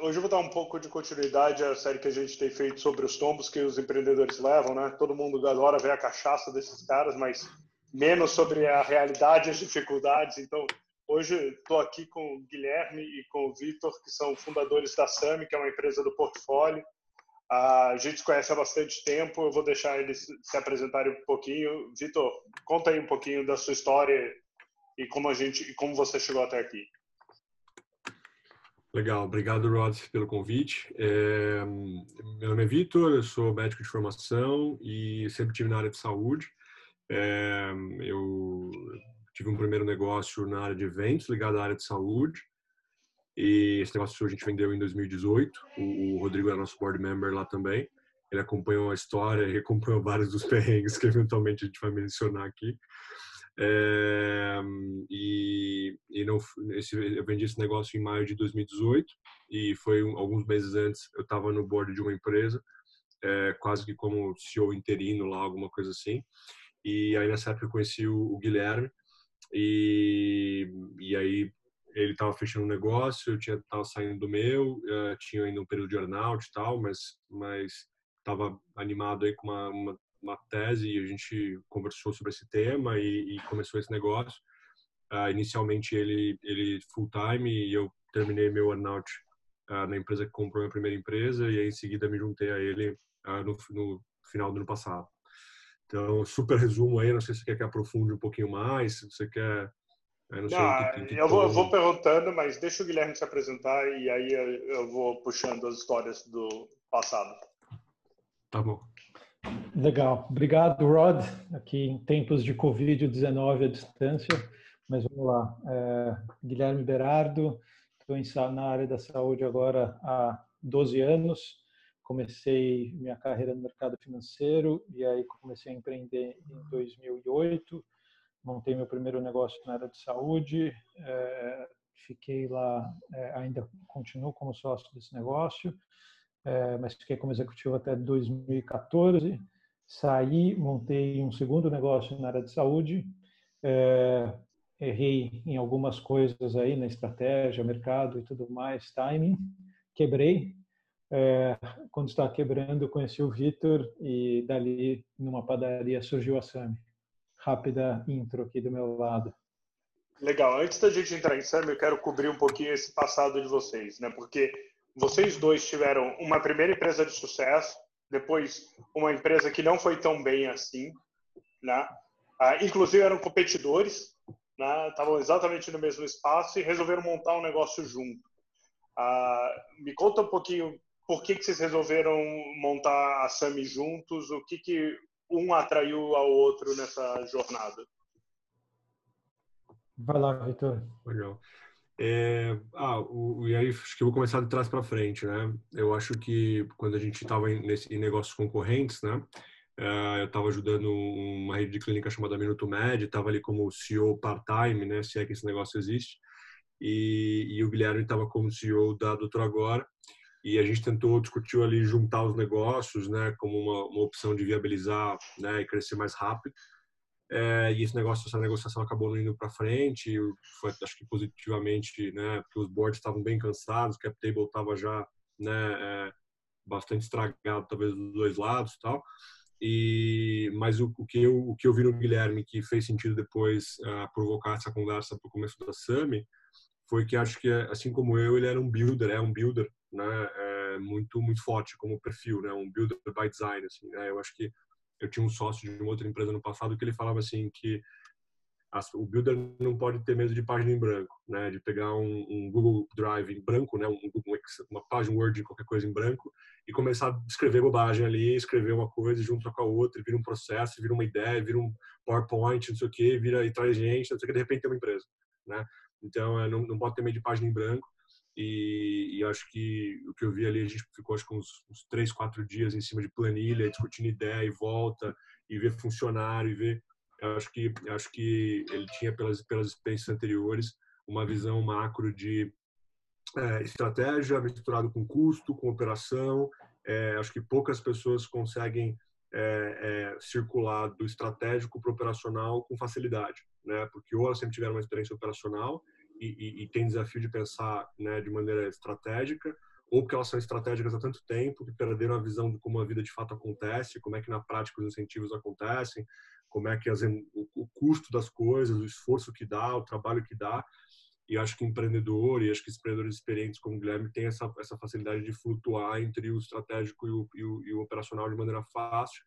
hoje eu vou dar um pouco de continuidade à série que a gente tem feito sobre os tombos que os empreendedores levam, né? Todo mundo adora ver a cachaça desses caras, mas menos sobre a realidade e as dificuldades. Então, hoje estou aqui com o Guilherme e com o Vitor, que são fundadores da SAMI, que é uma empresa do portfólio. A gente conhece há bastante tempo, eu vou deixar eles se apresentarem um pouquinho. Vitor, conta aí um pouquinho da sua história e como a gente e como você chegou até aqui. Legal, obrigado Rod pelo convite. É, meu nome é Vitor, eu sou médico de formação e sempre tive na área de saúde. É, eu tive um primeiro negócio na área de eventos ligado à área de saúde e esse negócio a gente vendeu em 2018. O, o Rodrigo é nosso board member lá também. Ele acompanhou a história e acompanhou vários dos perrengues que eventualmente a gente vai mencionar aqui. É, e e não, esse, eu vendi esse negócio em maio de 2018 e foi um, alguns meses antes eu estava no board de uma empresa, é, quase que como CEO interino lá, alguma coisa assim. E aí nessa época eu conheci o, o Guilherme e, e aí ele estava fechando um negócio, eu tinha tava saindo do meu, uh, tinha ainda um período de earnout e tal, mas mas estava animado aí com uma, uma, uma, tese e a gente conversou sobre esse tema e, e começou esse negócio. Uh, inicialmente ele ele full time e eu terminei meu earnout uh, na empresa que comprou minha primeira empresa e aí em seguida me juntei a ele no, no final do ano passado. Então, super resumo aí, não sei se você quer que aprofunde um pouquinho mais, se você quer eu, não não, que, que, que eu, vou, eu, vou, perguntando, mas deixa o Guilherme se apresentar e aí eu vou puxando as histórias do passado. Tá bom. Legal. Obrigado, Rod. Aqui em tempos de Covid-19 à distância, mas vamos lá. É, Guilherme Berardo, estou na área da saúde agora há 12 anos. Comecei minha carreira no mercado financeiro e aí comecei a empreender em 2008 montei meu primeiro negócio na área de saúde, é, fiquei lá, é, ainda continuo como sócio desse negócio, mas fiquei como executivo até 2014. Saí, montei um segundo negócio na área de saúde, errei em algumas coisas aí na estratégia, mercado e tudo mais, timing, quebrei. quando estava quebrando, conheci o Vitor e dali, numa padaria, surgiu a Sami rápida intro aqui do meu lado. Legal. Antes da gente entrar em Sam, eu quero cobrir um pouquinho esse passado de vocês, né? Porque vocês dois tiveram uma primeira empresa de sucesso, depois uma empresa que não foi tão bem assim, né? Ah, inclusive eram competidores, né? Estavam exatamente no mesmo espaço e resolveram montar um negócio junto. Ah, me conta um pouquinho por que, que vocês resolveram montar a Sami juntos, o que, que um atraiu ao outro nessa jornada? Vai lá, Vitor. Legal. É, ah, o, e aí acho que eu vou começar de trás para frente, né? Eu acho que quando a gente estava em, em, negócios concorrentes, né? É, eu estava ajudando uma rede de clínica chamada Minuto Med, estava ali como CEO part-time, né? Se é que esse negócio existe. E, e o Guilherme estava como CEO da Doutor Agora e a gente tentou discutir ali juntar os negócios, né, como uma, uma opção de viabilizar, né, e crescer mais rápido. É, e esse negócio, essa negociação acabou não indo para frente, foi acho que positivamente, né, porque os boards estavam bem cansados, o cap table estava já, né, é, bastante estragado talvez dos dois lados, tal. E mas o, o, que eu o que eu vi no Guilherme que fez sentido depois uh, provocar essa conversa para o começo da Sami foi que acho que assim como eu ele era um builder, é um builder né, é muito muito forte como perfil, né, um builder by design, assim, né, eu acho que eu tinha um sócio de uma outra empresa no passado que ele falava assim que as, o builder não pode ter medo de página em branco, né, de pegar um, um Google Drive em branco, né, um, uma página Word, qualquer coisa em branco e começar a escrever bobagem ali, escrever uma coisa junto com a outra, vira um processo, vira uma ideia, vira um PowerPoint, não sei o que, vira e traz gente, não sei o que, de repente tem uma empresa, né? Então, é, não, não pode ter medo de página em branco. E, e, acho que o que eu vi ali, a gente ficou acho que uns, uns três, quatro dias em cima de planilha, discutindo ideia e volta, e ver funcionário, e ver. Acho que, acho que ele tinha, pelas, pelas experiências anteriores, uma visão macro de é, estratégia misturado com custo, com operação. É, acho que poucas pessoas conseguem é, é circular do estratégico para operacional com facilidade, né? Porque ou elas sempre tiveram uma experiência operacional e, e, tem desafio de pensar né, de maneira estratégica, ou porque elas são estratégicas há tanto tempo que perderam a visão de como a vida de fato acontece, como é que na prática os incentivos acontecem, como é que as, o, custo das coisas, o esforço que dá, o trabalho que dá. E acho que empreendedor e acho que empreendedores experientes como o Guilherme têm essa, essa facilidade de flutuar entre o estratégico e o, e o, e o operacional de maneira fácil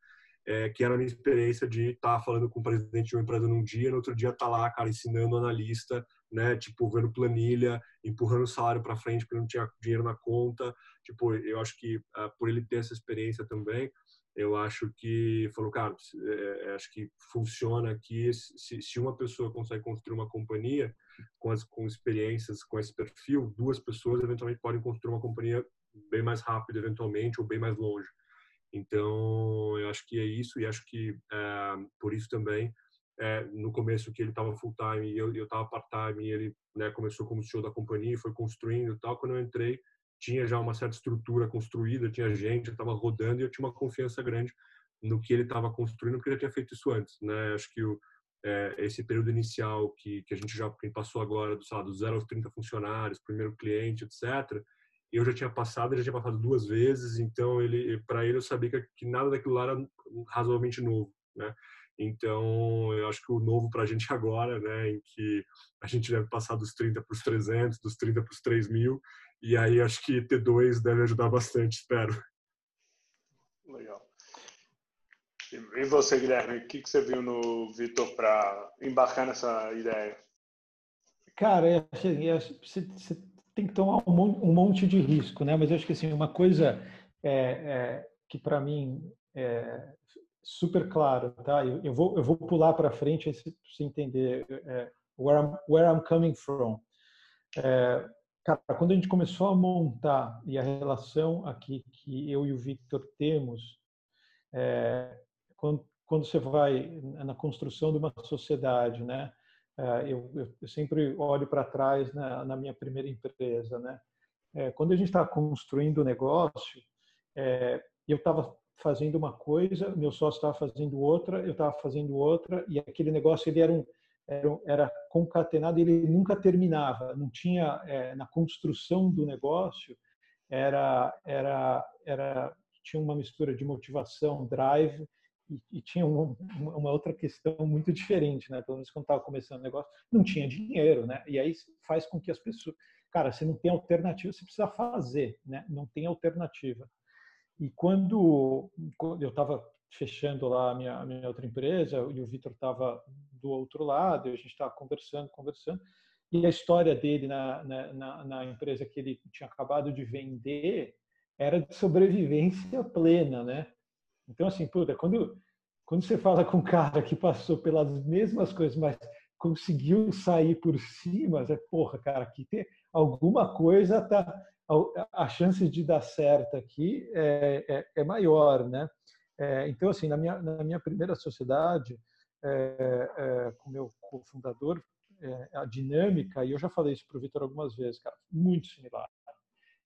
é, que era a minha experiência de estar tá falando com o presidente de uma empresa num dia, no outro dia estar tá lá, cara, ensinando analista, né, tipo, vendo planilha, empurrando o salário para frente porque não tinha dinheiro na conta. Tipo, eu acho que uh, por ele ter essa experiência também, eu acho que falou, cara, é, é, acho que funciona aqui se, se uma pessoa consegue construir uma companhia com as com experiências com esse perfil, duas pessoas eventualmente podem construir uma companhia bem mais rápido eventualmente ou bem mais longe. Então, eu acho que é isso e acho que é, por isso também é, no começo que ele estava full time e eu eu estava part time e ele né, começou como CEO da companhia, foi construindo e tal. Quando eu entrei, tinha já uma certa estrutura construída, tinha gente, estava rodando e eu tinha uma confiança grande no que ele estava construindo, porque ele tinha feito isso antes, né? Acho que o, é, esse período inicial que, que a gente já passou agora, do, zero aos 30 funcionários, primeiro cliente, etc., eu já tinha passado, ele já tinha passado duas vezes, então ele, para ele eu sabia que, que, nada daquilo lá era razoavelmente novo, né? Então, eu acho que o novo para a gente agora, né, em que a gente deve passar dos 30 para os 300, dos 30 para os 3 mil, e aí acho que T2 deve ajudar bastante, espero. Legal. E você, Guilherme, o que você viu no Vitor para embarcar nessa ideia? Cara, você, você tem que tomar um monte de risco, né? Mas eu acho que assim uma coisa é, é, que para mim é super claro, tá? Eu, eu vou eu vou pular para frente para você entender é, where I'm where I'm coming from. É, cara, quando a gente começou a montar e a relação aqui que eu e o Victor temos, é, quando, quando você vai na construção de uma sociedade, né? É, eu, eu, sempre olho para trás na, na, minha primeira empresa, né? É, quando a gente está construindo o negócio, é, eu estava fazendo uma coisa, meu sócio estava fazendo outra, eu estava fazendo outra, e aquele negócio ele era, um, era, era concatenado, ele nunca terminava, não tinha é, na construção do negócio era era era tinha uma mistura de motivação, drive e, e tinha uma, outra questão muito diferente, né? Pelo menos quando estava começando o negócio, não tinha dinheiro, né? E aí faz com que as pessoas, cara, você não tem alternativa, você precisa fazer, né? Não tem alternativa. E quando, eu estava fechando lá a minha, a minha outra empresa e o Vitor estava do outro lado, e a gente estava conversando, conversando, e a história dele na, na, na, empresa que ele tinha acabado de vender era de sobrevivência plena, né? Então, assim, puta, quando, quando você fala com um cara que passou pelas mesmas coisas, mas conseguiu sair por cima, você, porra, cara, aqui tem alguma coisa, tá, a, chance de dar certo aqui é, é, é maior, né? É, então, assim, na minha, na minha primeira sociedade, é, é, com meu cofundador, é, a dinâmica, e eu já falei isso para o Vitor algumas vezes, cara, muito similar.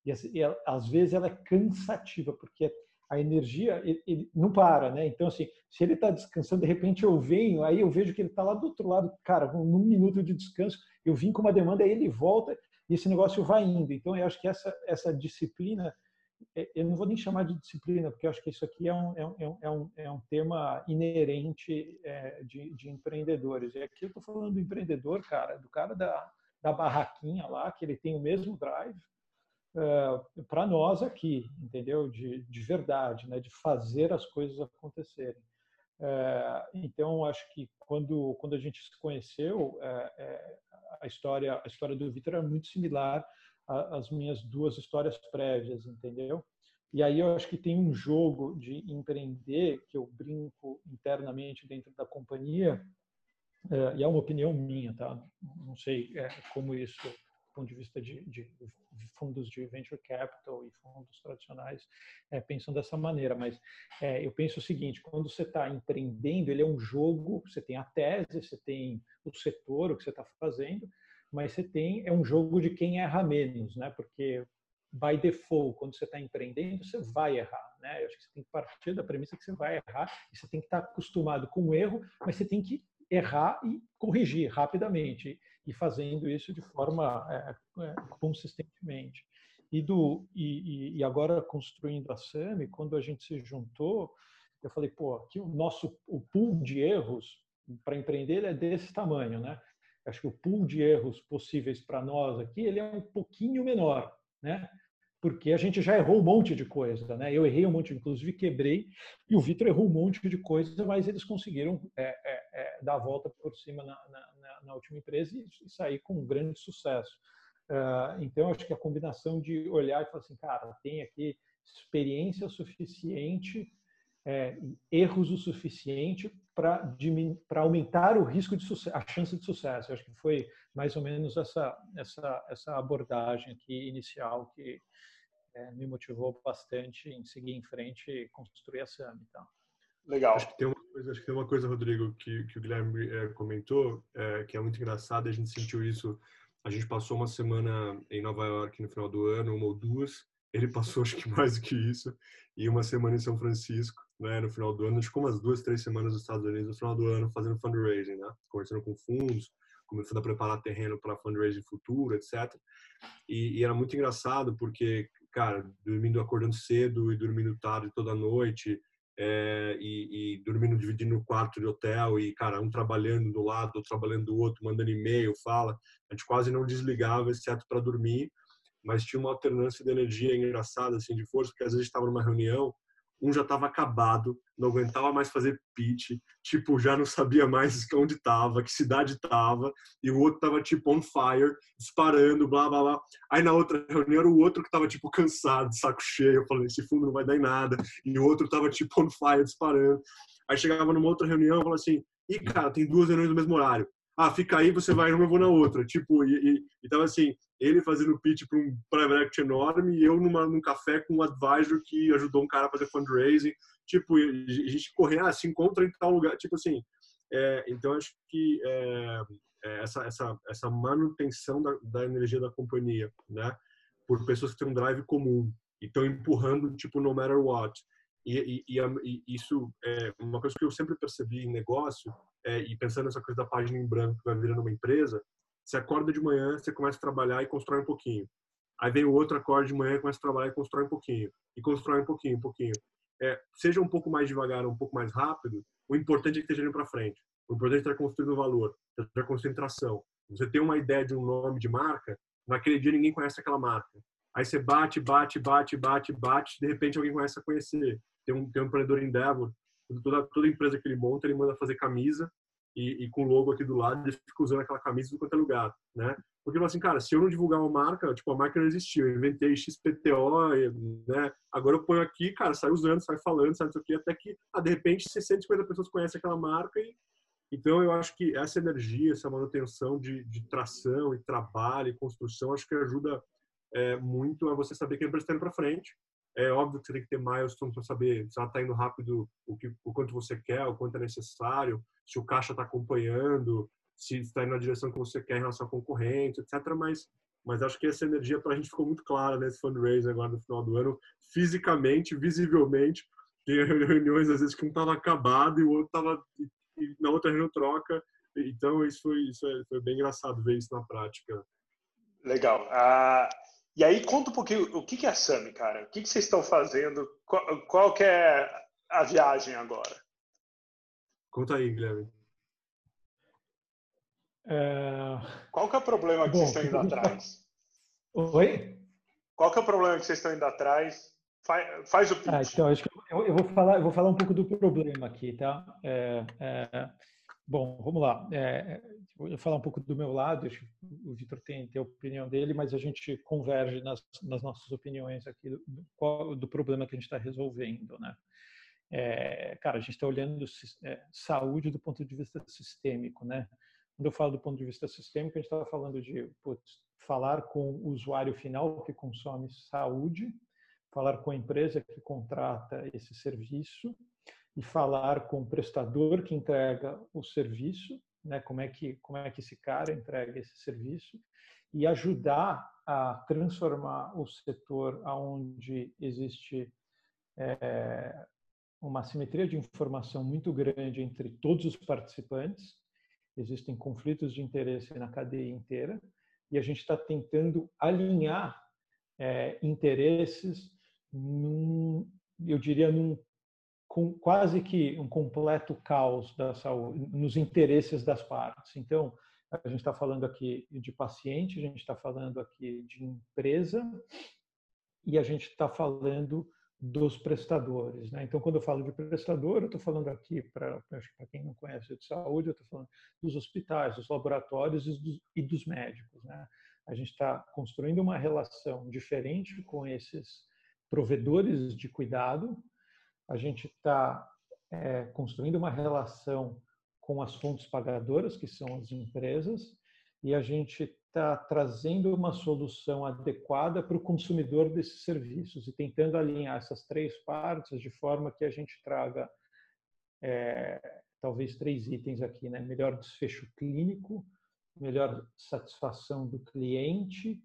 E, assim, e, às vezes ela é cansativa, porque a energia ele, ele não para, né? Então, assim, se ele está descansando, de repente eu venho, aí eu vejo que ele está lá do outro lado, cara, num minuto de descanso, eu vim com uma demanda, aí ele volta e esse negócio vai indo. Então, eu acho que essa, essa disciplina, é, eu não vou nem chamar de disciplina, porque eu acho que isso aqui é um, é um, é um, é um tema inerente é, de, de empreendedores. E aqui eu estou falando do empreendedor, cara, do cara da, da barraquinha lá, que ele tem o mesmo drive, uh, para nós aqui, entendeu? De, de verdade, né? de fazer as coisas acontecerem. Uh, então, acho que quando, quando a gente se conheceu, uh, a, história, a história do Vitor era muito similar às minhas duas histórias prévias, entendeu? E aí eu acho que tem um jogo de empreender que eu brinco internamente dentro da companhia, e é uma opinião minha, tá? Não sei como isso ponto de vista de, de, fundos de venture capital e fundos tradicionais é, pensam dessa maneira, mas é, eu penso o seguinte: quando você está empreendendo, ele é um jogo. Você tem a tese, você tem o setor, o que você está fazendo, mas você tem é um jogo de quem erra menos, né? Porque by default, quando você está empreendendo, você vai errar, né? Eu acho que você tem que partir da premissa que você vai errar e você tem que estar tá acostumado com o erro, mas você tem que errar e corrigir rapidamente e fazendo isso de forma é, é, consistentemente. E, do, e, e agora construindo a SAMI, quando a gente se juntou, eu falei, pô, aqui o nosso o pool de erros para empreender é desse tamanho, né? Acho que o pool de erros possíveis para nós aqui ele é um pouquinho menor, né? Porque a gente já errou um monte de coisa, né? Eu errei um monte, inclusive quebrei, e o Vitor errou um monte de coisa, mas eles conseguiram é, é, é, dar a volta por cima na, na, na última empresa e, e, sair com um grande sucesso. Uh, então, acho que a combinação de olhar e falar assim, cara, tem aqui experiência suficiente é, erros o suficiente para aumentar o risco de sucesso, a chance de sucesso. Eu acho que foi mais ou menos essa essa essa abordagem aqui inicial que é, me motivou bastante em seguir em frente e construir a SAM. Então. Legal. Acho que tem uma coisa, acho que tem uma coisa, Rodrigo, que, que o Guilherme é, comentou, é, que é muito engraçado. A gente sentiu isso. A gente passou uma semana em Nova York no final do ano, uma ou duas. Ele passou, acho que mais do que isso, e uma semana em São Francisco né, no final do ano, ficou umas duas, três semanas nos Estados Unidos no final do ano fazendo fundraising, né, conversando com fundos, começando a preparar terreno para fundraising futuro, etc. E, e, era muito engraçado porque, cara, dormindo, acordando cedo e dormindo tarde toda noite, é, e, e, dormindo dividindo o quarto de hotel e cara um trabalhando do lado outro trabalhando do outro mandando e-mail fala. A gente quase não desligava exceto para dormir mas tinha uma alternância de energia engraçada assim de força porque às vezes estava numa reunião um já estava acabado, não aguentava mais fazer pitch, tipo, já não sabia mais onde estava, que cidade estava, e o outro estava tipo on fire, disparando, blá blá blá. Aí na outra reunião era o outro que estava tipo cansado, de saco cheio, eu falei, esse fundo não vai dar em nada, e o outro estava tipo on fire, disparando. Aí chegava numa outra reunião, eu falava assim, e cara, tem duas reuniões no mesmo horário ah, fica aí, você vai numa, eu vou na outra. Tipo, e, e, assim, ele fazendo pitch para um private equity enorme e eu numa, num café com um advisor que ajudou um cara a fazer fundraising. Tipo, a gente correr, ah, se encontra em tal lugar. Tipo assim, é, então acho que é, é essa, essa, essa manutenção da, da energia da companhia, né? Por pessoas que têm um drive comum e estão empurrando, tipo, no matter what. E, e, e, isso é uma coisa que eu sempre percebi em negócio, é, e pensando nessa coisa da página em branco que vai virando uma empresa, você acorda de manhã, você começa a trabalhar e constrói um pouquinho. Aí vem o outro, acorda de manhã, começa a trabalhar e constrói um pouquinho. E constrói um pouquinho, um pouquinho. É, seja um pouco mais devagar, um pouco mais rápido, o importante é que esteja indo para frente. O importante é estar construindo valor, estar concentração. Você tem uma ideia de um nome de marca, naquele dia ninguém conhece aquela marca. Aí você bate, bate, bate, bate, bate, de repente alguém começa a conhecer tem um, tem um empreendedor Endeavor, toda, toda empresa que ele monta, ele manda fazer camisa e, e com logo aqui do lado, ele fica usando aquela camisa em qualquer lugar, né? Porque assim, cara, se eu não divulgar uma marca, tipo, a marca não existia, eu inventei XPTO, né? Agora eu ponho aqui, cara, sai usando, sai falando, sai isso aqui, até que, ah, de repente, 650 pessoas conhecem aquela marca e então eu acho que essa energia, essa manutenção de, de tração e trabalho e construção, acho que ajuda é, muito a você saber que a empresa está indo para frente é óbvio que você tem que ter milestone para saber se ela está indo rápido, o, que, o quanto você quer, o quanto é necessário, se o caixa está acompanhando, se está indo na direção que você quer em relação à concorrente, etc. Mas, mas acho que essa energia para a gente ficou muito clara nesse fundraiser agora no final do ano, fisicamente, visivelmente. Tem reuniões às vezes que um estava acabado e o outro estava na outra reunião troca. Então isso foi, isso foi bem engraçado ver isso na prática. Legal. Uh, e aí, conta um pouquinho o que é a SAMI, cara. O que vocês estão fazendo? Qual, qual que é a viagem agora? Conta aí, Guilherme. É... Qual que é o problema que Bom, vocês estão indo atrás? Oi? Qual que é o problema que vocês estão indo atrás? Faz, faz o pitch. Ah, então, acho que eu, eu, vou falar, eu vou falar um pouco do problema aqui, tá? É, é, bom, vamos lá. É, vou falar um pouco do meu lado, o Vitor tem, tem a opinião dele, mas a gente converge nas, nas nossas opiniões aqui do, do, problema que a gente está resolvendo, né? É, cara, a gente está olhando é, saúde do ponto de vista sistêmico, né? Quando eu falo do ponto de vista sistêmico, a gente está falando de putz, falar com o usuário final que consome saúde, falar com a empresa que contrata esse serviço e falar com o prestador que entrega o serviço né, como é que como é que esse cara entrega esse serviço e ajudar a transformar o setor aonde existe é, uma simetria de informação muito grande entre todos os participantes, existem conflitos de interesse na cadeia inteira e a gente está tentando alinhar é, interesses, num, eu diria, num com quase que um completo caos da saúde, nos interesses das partes. Então, a gente está falando aqui de paciente, a gente está falando aqui de empresa e a gente está falando dos prestadores. Né? Então, quando eu falo de prestador, eu estou falando aqui, para quem não conhece de saúde, eu estou falando dos hospitais, dos laboratórios e dos, e dos médicos. Né? A gente está construindo uma relação diferente com esses provedores de cuidado, a gente está é, construindo uma relação com as fontes pagadoras, que são as empresas, e a gente está trazendo uma solução adequada para o consumidor desses serviços e tentando alinhar essas três partes de forma que a gente traga é, talvez três itens aqui, né? Melhor desfecho clínico, melhor satisfação do cliente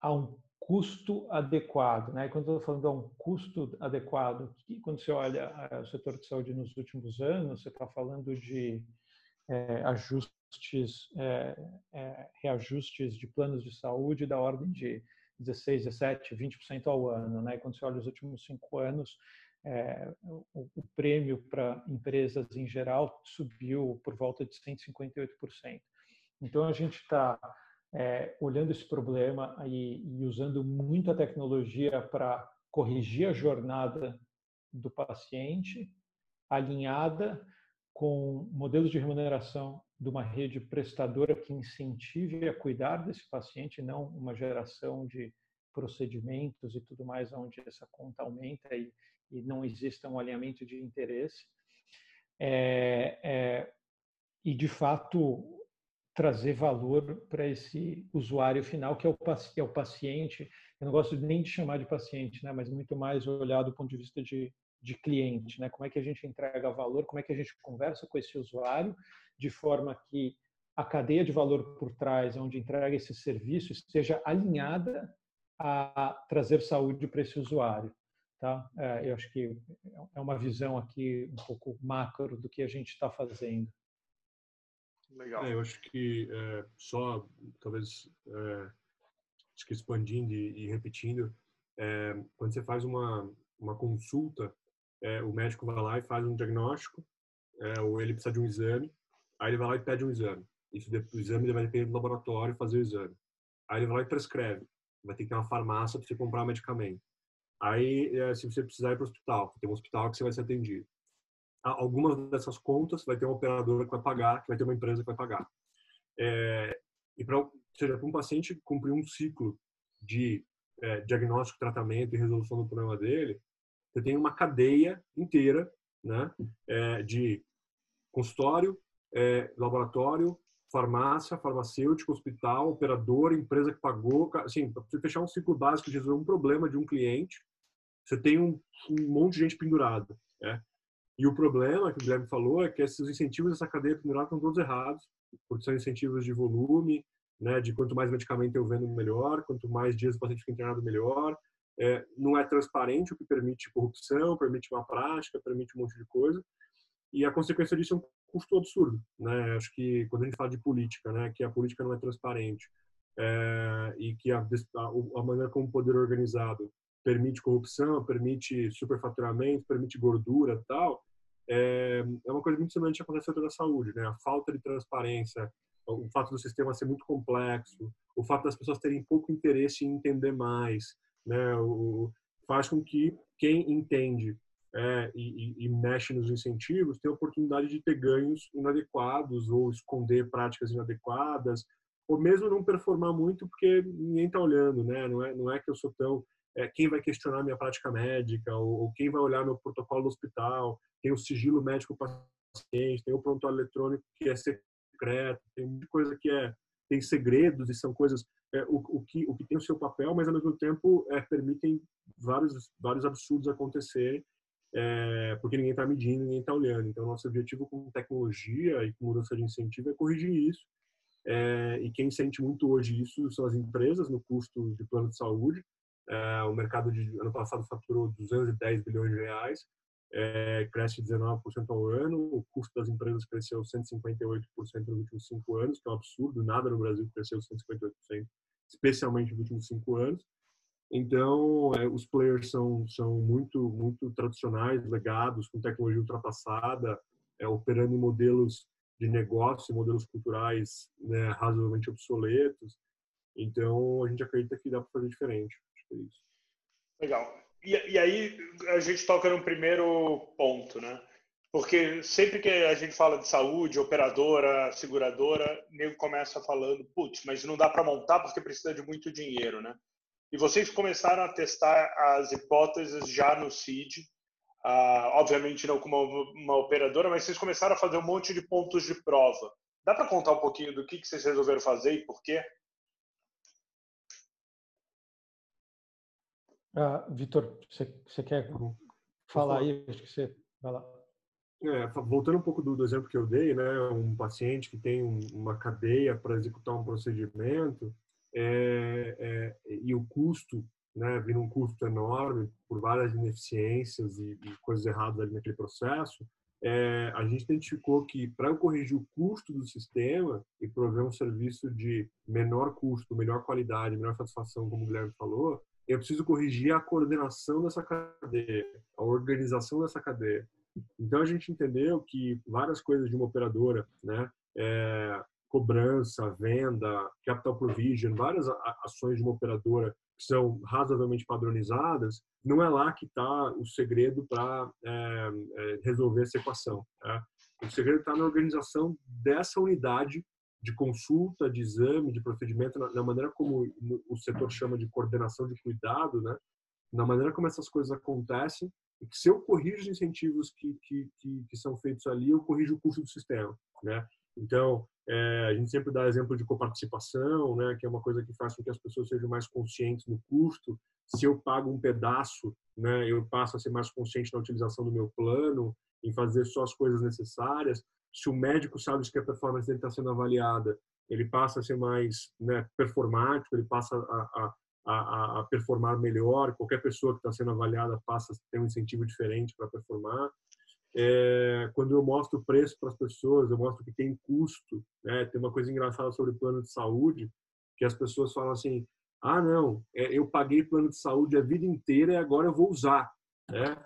a um custo adequado, né? Quando eu estou falando a um custo adequado, quando você olha é, o setor de saúde nos últimos anos, você está falando de é, ajustes, é, é, reajustes de planos de saúde da ordem de 16, 17, 20% ao ano. Né? quando você olha os últimos cinco anos, é, o, o, prêmio para empresas em geral subiu por volta de 158%. Então, a gente está é, olhando esse problema e, e usando muita tecnologia para corrigir a jornada do paciente, alinhada com modelos de remuneração de uma rede prestadora que incentive a cuidar desse paciente, não uma geração de procedimentos e tudo mais, onde essa conta aumenta e, e não exista um alinhamento de interesse. É, é, e, de fato, trazer valor para esse usuário final, que é o, é o paciente. Eu não gosto nem de chamar de paciente, né, mas muito mais olhar do ponto de vista de de cliente, né? Como é que a gente entrega valor, como é que a gente conversa com esse usuário de forma que a cadeia de valor por trás, onde entrega esse serviço, esteja alinhada a trazer saúde para esse usuário. Tá? É, eu acho que é uma visão aqui um pouco macro do que a gente está fazendo. Legal. É, eu acho que é, só, talvez, é, acho que expandindo e, e repetindo, é, quando você faz uma, uma consulta é, o médico vai lá e faz um diagnóstico, é, ou ele precisa de um exame, aí ele vai lá e pede um exame. Isso, o exame vai depender do laboratório fazer o exame. Aí ele vai lá e prescreve. Vai ter que ter uma farmácia para você comprar medicamento. Aí, se você precisar ir para o hospital, tem um hospital que você vai ser atendido. Algumas dessas contas vai ter uma operadora que vai pagar, que vai ter uma empresa que vai pagar. É, e para seja para um paciente cumprir um ciclo de é, diagnóstico, tratamento e resolução do problema dele, você tem uma cadeia inteira né, é, de consultório, é, laboratório, farmácia, farmacêutico, hospital, operador, empresa que pagou. Assim, para você fechar um ciclo básico de resolver um problema de um cliente, você tem um, um monte de gente pendurada. Né? E o problema que o Guilherme falou é que esses incentivos dessa cadeia pendurada estão todos errados, porque são incentivos de volume, né, de quanto mais medicamento eu vendo, melhor, quanto mais dias o paciente fica internado, melhor, é, não é transparente, o que permite corrupção, permite uma prática, permite um monte de coisa. E a consequência disso é um custo absurdo, né? Acho que quando a gente fala de política, né, que a política não é transparente é, e que a, a maneira como o poder organizado permite corrupção, permite superfaturamento, permite gordura, tal, é, é uma coisa muito semelhante que acontece no da saúde, né? A falta de transparência, o fato do sistema ser muito complexo, o fato das pessoas terem pouco interesse em entender mais, né? O, faz com que quem entende é, e, e, mexe nos incentivos tenha a oportunidade de ter ganhos inadequados ou esconder práticas inadequadas ou mesmo não performar muito porque ninguém está olhando, né? Não é, não é que eu sou tão é, quem vai questionar minha prática médica ou, ou, quem vai olhar meu protocolo do hospital, tem o sigilo médico paciente, tem o prontuário eletrônico que é secreto, tem muita coisa que é tem segredos e são coisas é, o, o, que, o que tem o seu papel, mas ao mesmo tempo é, permitem vários, vários absurdos acontecer, é, porque ninguém está medindo, ninguém está olhando. Então, nosso objetivo com tecnologia e com mudança de incentivo é corrigir isso. É, e quem sente muito hoje isso são as empresas no custo de plano de saúde. É, o mercado de ano passado faturou 210 bilhões de reais, é, cresce 19% ao ano, o custo das empresas cresceu 158% nos últimos cinco anos, que é um absurdo, nada no Brasil cresceu 158%, especialmente nos últimos cinco anos. Então, é, os players são, são muito, muito tradicionais, legados, com tecnologia ultrapassada, é, operando em modelos de negócio, modelos culturais né, razoavelmente obsoletos. Então, a gente acredita que dá para fazer diferente. Legal. E, e aí, a gente toca no primeiro ponto, né? Porque sempre que a gente fala de saúde, operadora, seguradora, nego começa falando, putz, mas não dá para montar porque precisa de muito dinheiro, né? E vocês começaram a testar as hipóteses já no CID, uh, obviamente não como uma, uma, operadora, mas vocês começaram a fazer um monte de pontos de prova. Dá para contar um pouquinho do que, que vocês resolveram fazer e por quê? Uh, Vitor, você, você quer falar aí? Acho que você vai lá. É, voltando um pouco do, do, exemplo que eu dei, né, um paciente que tem um, uma cadeia para executar um procedimento é, é, e o custo, né, vindo um custo enorme por várias ineficiências e, e coisas erradas ali naquele processo, é, a gente identificou que para eu corrigir o custo do sistema e prover um serviço de menor custo, melhor qualidade, melhor satisfação, como o Guilherme falou, eu preciso corrigir a coordenação dessa cadeia, a organização dessa cadeia. Então a gente entendeu que várias coisas de uma operadora, né, é, cobrança, venda, capital provision, várias ações de uma operadora que são razoavelmente padronizadas, não é lá que está o segredo para é, é, resolver essa equação. Né? O segredo está na organização dessa unidade de consulta, de exame, de procedimento, na, na, maneira como o setor chama de coordenação de cuidado, né? na maneira como essas coisas acontecem e que se eu corrijo os incentivos que, que, que, que, são feitos ali, eu corrijo o custo do sistema, né? Então, é, a gente sempre dá exemplo de coparticipação, né, que é uma coisa que faz com que as pessoas sejam mais conscientes no custo. Se eu pago um pedaço, né, eu passo a ser mais consciente na utilização do meu plano, em fazer só as coisas necessárias. Se o médico sabe que a performance dele está sendo avaliada, ele passa a ser mais né, performático, ele passa a, a a, a, performar melhor. Qualquer pessoa que está sendo avaliada passa a ter um incentivo diferente para performar. É, quando eu mostro o preço para as pessoas, eu mostro que tem custo. Né? Tem uma coisa engraçada sobre plano de saúde, que as pessoas falam assim: ah, não, é, eu paguei plano de saúde a vida inteira e agora eu vou usar. Né?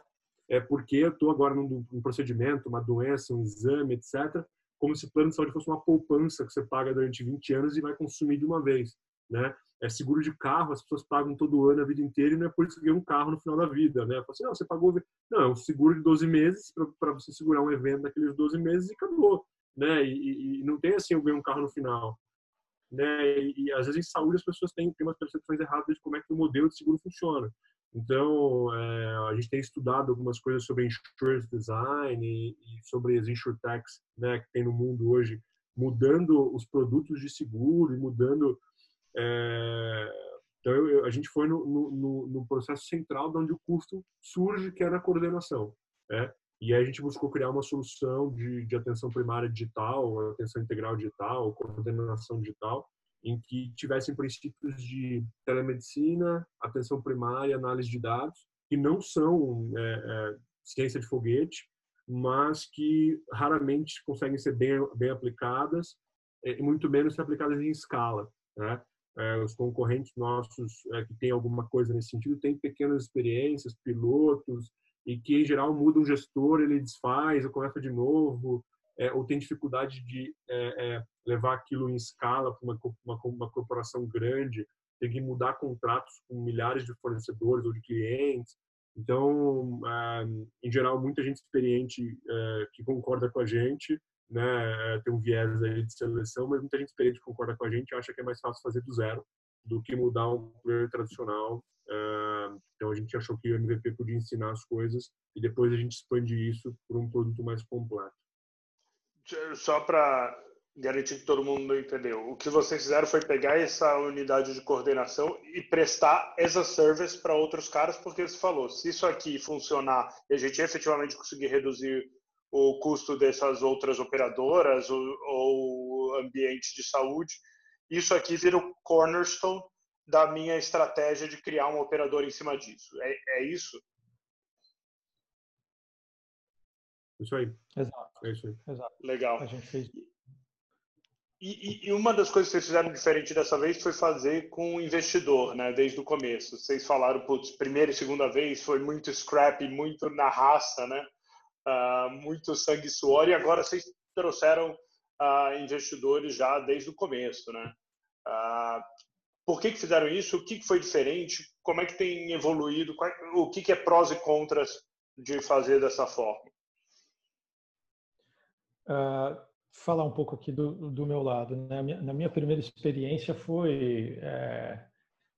É porque eu estou agora num, num procedimento, uma doença, um exame, etc. Como se plano de saúde fosse uma poupança que você paga durante 20 anos e vai consumir de uma vez. Né? é seguro de carro, as pessoas pagam todo ano a vida inteira e não é por isso que ganha um carro no final da vida, né? Assim, não, você pagou... Não, é um seguro de 12 meses para você segurar um evento daqueles 12 meses e acabou, né? E, e não tem assim, eu ganho um carro no final. Né? E, e, às vezes em saúde as pessoas têm, têm umas percepções erradas de como é que o modelo de seguro funciona. Então, é, a gente tem estudado algumas coisas sobre insurance design e, e sobre as insurtechs né, que tem no mundo hoje, mudando os produtos de seguro e mudando é, então, eu, a gente foi no, no, no, processo central de onde o custo surge, que é na coordenação. Né? E aí a gente buscou criar uma solução de, de atenção primária digital, atenção integral digital, coordenação digital, em que tivessem princípios de telemedicina, atenção primária, análise de dados, que não são é, é, ciência de foguete, mas que raramente conseguem ser bem, bem aplicadas e muito menos ser aplicadas em escala. Né? É, os concorrentes nossos é, que têm alguma coisa nesse sentido têm pequenas experiências, pilotos, e que em geral muda um gestor, ele desfaz, começa de novo, é, ou tem dificuldade de é, é, levar aquilo em escala para uma, uma, uma, corporação grande, tem que mudar contratos com milhares de fornecedores ou de clientes. Então, é, em geral, muita gente experiente que concorda com a gente né, tem um viés aí de seleção, mas muita gente experiente concorda com a gente acha que é mais fácil fazer do zero do que mudar um player tradicional. Então a gente achou que o MVP podia ensinar as coisas e depois a gente expande isso para um produto mais completo. Só para garantir que todo mundo entendeu, o que vocês fizeram foi pegar essa unidade de coordenação e prestar as a service para outros caras, porque você falou, se isso aqui funcionar e a gente efetivamente conseguir reduzir o custo dessas outras operadoras ou, ou ambiente de saúde. Isso aqui vira o cornerstone da minha estratégia de criar um operador em cima disso. É, é isso? Isso aí. Exato. É isso aí. Exato. Legal. A gente fez. E, e, uma das coisas que vocês fizeram diferente dessa vez foi fazer com o investidor, né? Desde o começo. Vocês falaram, putz, primeira e segunda vez foi muito scrap, muito na raça, né? Uh, muito sangue e suor, e agora vocês trouxeram uh, investidores já desde o começo, né? Uh, por que, que fizeram isso? O que, que foi diferente? Como é que tem evoluído? O que, que é prós e contras de fazer dessa forma? Uh, falar um pouco aqui do, do meu lado. Né? Na minha primeira experiência foi é,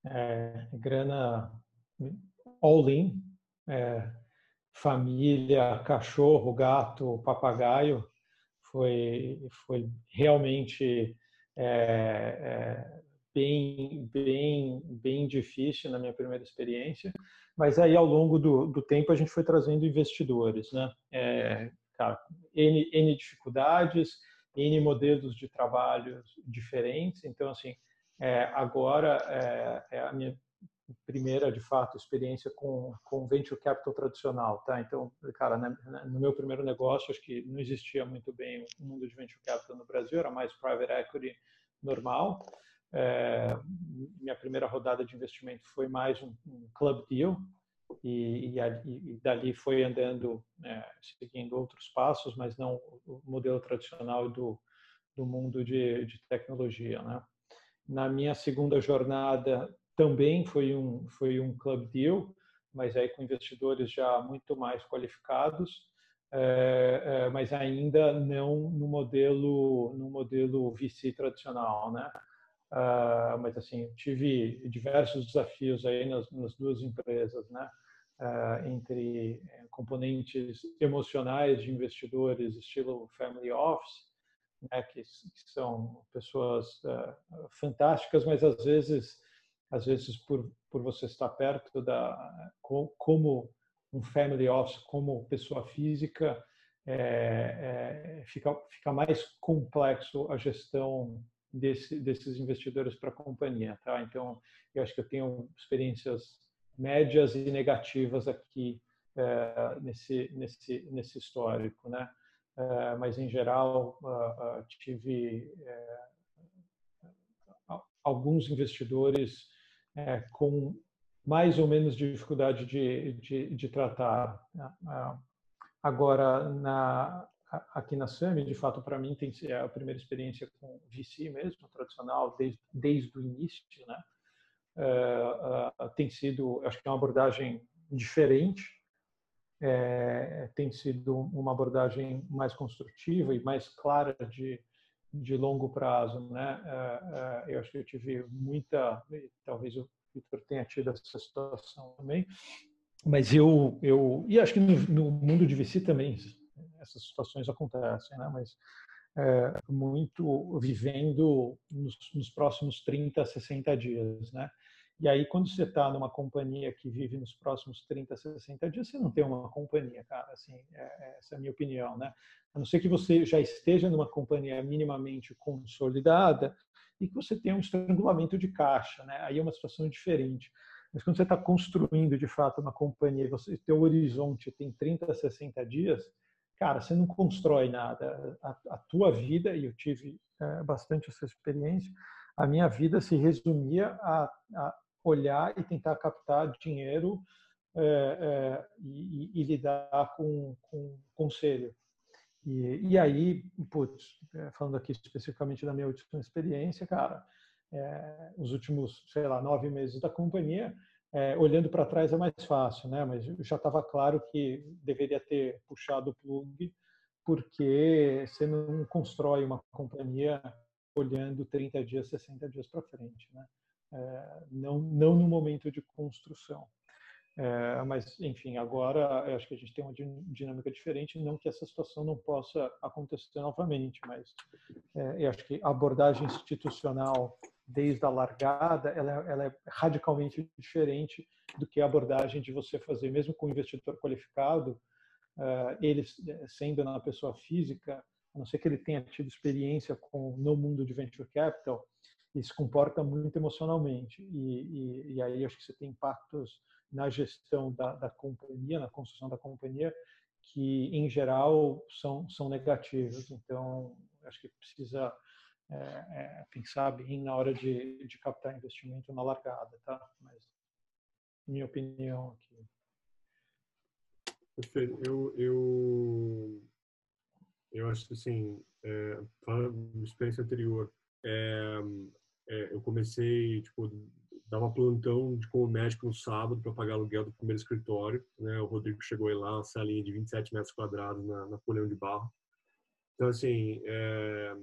é, grana all-in, é, família, cachorro, gato, papagaio. Foi, foi realmente é, é, bem, bem, bem difícil na minha primeira experiência. Mas aí, ao longo do, do tempo, a gente foi trazendo investidores, né? É, cara, N, N dificuldades, N modelos de trabalho diferentes. Então, assim, é, agora é, é, a minha primeira, de fato, experiência com, com venture capital tradicional, tá? Então, cara, né, no meu primeiro negócio, acho que não existia muito bem o mundo de venture capital no Brasil, era mais private equity normal. É, minha primeira rodada de investimento foi mais um, um club deal, e, e, e, dali foi andando, é, seguindo outros passos, mas não o modelo tradicional do, do mundo de, de tecnologia. Né? Na minha segunda jornada também foi um foi um club deal, mas aí com investidores já muito mais qualificados, é, é, mas ainda não no modelo no modelo VC tradicional, né? Uh, mas assim tive diversos desafios aí nas, nas duas empresas, né? Uh, entre eh, componentes emocionais de investidores estilo family office, né? que, que são pessoas uh, fantásticas, mas às vezes às vezes por por você estar perto da como um family office, como pessoa física, é, é, fica fica mais complexo a gestão desse, desses investidores para a companhia, tá? Então, eu acho que eu tenho experiências médias e negativas aqui é, nesse nesse nesse histórico, né? É, mas em geral uh, uh, tive é, alguns investidores com mais ou menos dificuldade de, de, de tratar. Né? Agora, na, aqui na SAMI, de fato, para mim, tem é a primeira experiência com VC mesmo, tradicional, desde, desde o início, né? Uh, tem sido, acho que é uma abordagem diferente, é, tem sido uma abordagem mais construtiva e mais clara de, de longo prazo, né? Uh, eu acho que eu tive muita, talvez o Victor tenha tido essa situação também, mas eu, eu e acho que no, no mundo de VC também essas situações acontecem, né? mas é, muito vivendo nos, nos, próximos 30, 60 dias. Né? E aí, quando você está numa companhia que vive nos próximos 30, 60 dias, você não tem uma companhia, cara. Assim, é, é, essa é a minha opinião. Né? A não ser que você já esteja numa companhia minimamente consolidada e que você tenha um estrangulamento de caixa. Né? Aí é uma situação diferente. Mas quando você está construindo, de fato, uma companhia, tem o horizonte tem 30, 60 dias, cara, você não constrói nada. A, a tua vida, e eu tive é, bastante essa experiência, a minha vida se resumia a, a olhar e tentar captar dinheiro é, é, e, e, lidar com, com conselho. E, e aí, putz, é, falando aqui especificamente da minha última experiência, cara, é, os últimos, sei lá, nove meses da companhia, é, olhando para trás é mais fácil, né? Mas já estava claro que deveria ter puxado o plug, porque você não constrói uma companhia olhando 30 dias, 60 dias para frente, né? É, não, não no momento de construção. É, mas, enfim, agora acho que a gente tem uma dinâmica diferente, não que essa situação não possa acontecer novamente, mas é, eu acho que a abordagem institucional desde a largada, ela, é, ela, é radicalmente diferente do que a abordagem de você fazer, mesmo com um investidor qualificado, uh, ele sendo na pessoa física, a não ser que ele tenha tido experiência com no mundo de venture capital, ele se comporta muito emocionalmente e, e, e aí acho que você tem impactos na gestão da, da companhia, na construção da companhia, que em geral são são negativos. Então acho que precisa é, é, pensar bem na hora de, de captar investimento na largada, tá? Mas minha opinião aqui. Perfeito. Eu, eu, eu acho que, assim, é, falando experiência anterior, é, é, eu comecei, tipo, dava plantão de, como médico no sábado para pagar aluguel do primeiro escritório. Né? O Rodrigo chegou aí lá, uma salinha de 27 metros quadrados na Napoleão de Barro. Então, assim, é,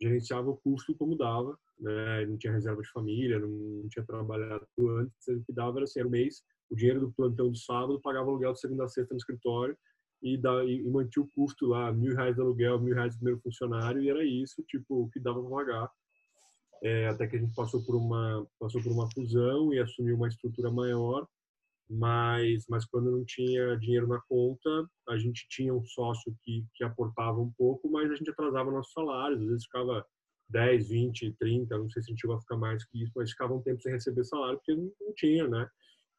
gerenciava o custo como dava, né? Não tinha reserva de família, não, tinha trabalhado antes, o que dava era assim, era o mês, o dinheiro do plantão de sábado, pagava aluguel de segunda a sexta no escritório e, da, e, e mantinha o custo lá, mil reais de aluguel, mil reais do primeiro funcionário e era isso, tipo, o que dava para pagar. É, até que a gente passou por uma passou por uma fusão e assumiu uma estrutura maior mas mas quando não tinha dinheiro na conta a gente tinha um sócio que que aportava um pouco mas a gente atrasava nossos salários às vezes ficava 10, 20, 30, não sei se a gente vai ficar mais que isso, mas ficava um tempo sem receber salário porque não, não tinha, né?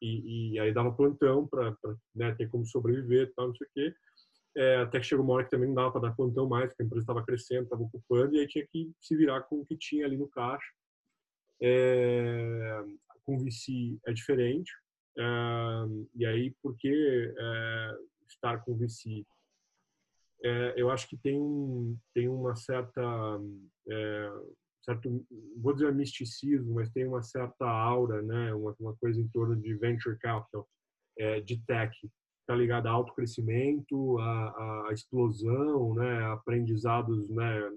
E, e, aí dava plantão para né, ter como sobreviver tal, não sei o quê. É, até que chegou uma hora que também não dava para dar plantão mais, porque a empresa estava crescendo, estava ocupando, e aí tinha que se virar com o que tinha ali no caixa. É, com VC é diferente, e aí por que é, estar com VC? É, eu acho que tem, um, tem uma certa, é, certo, vou dizer misticismo, mas tem uma certa aura, né, uma, uma coisa em torno de venture capital, de tech, está ligado a alto crescimento, a, a, explosão, né, aprendizados né,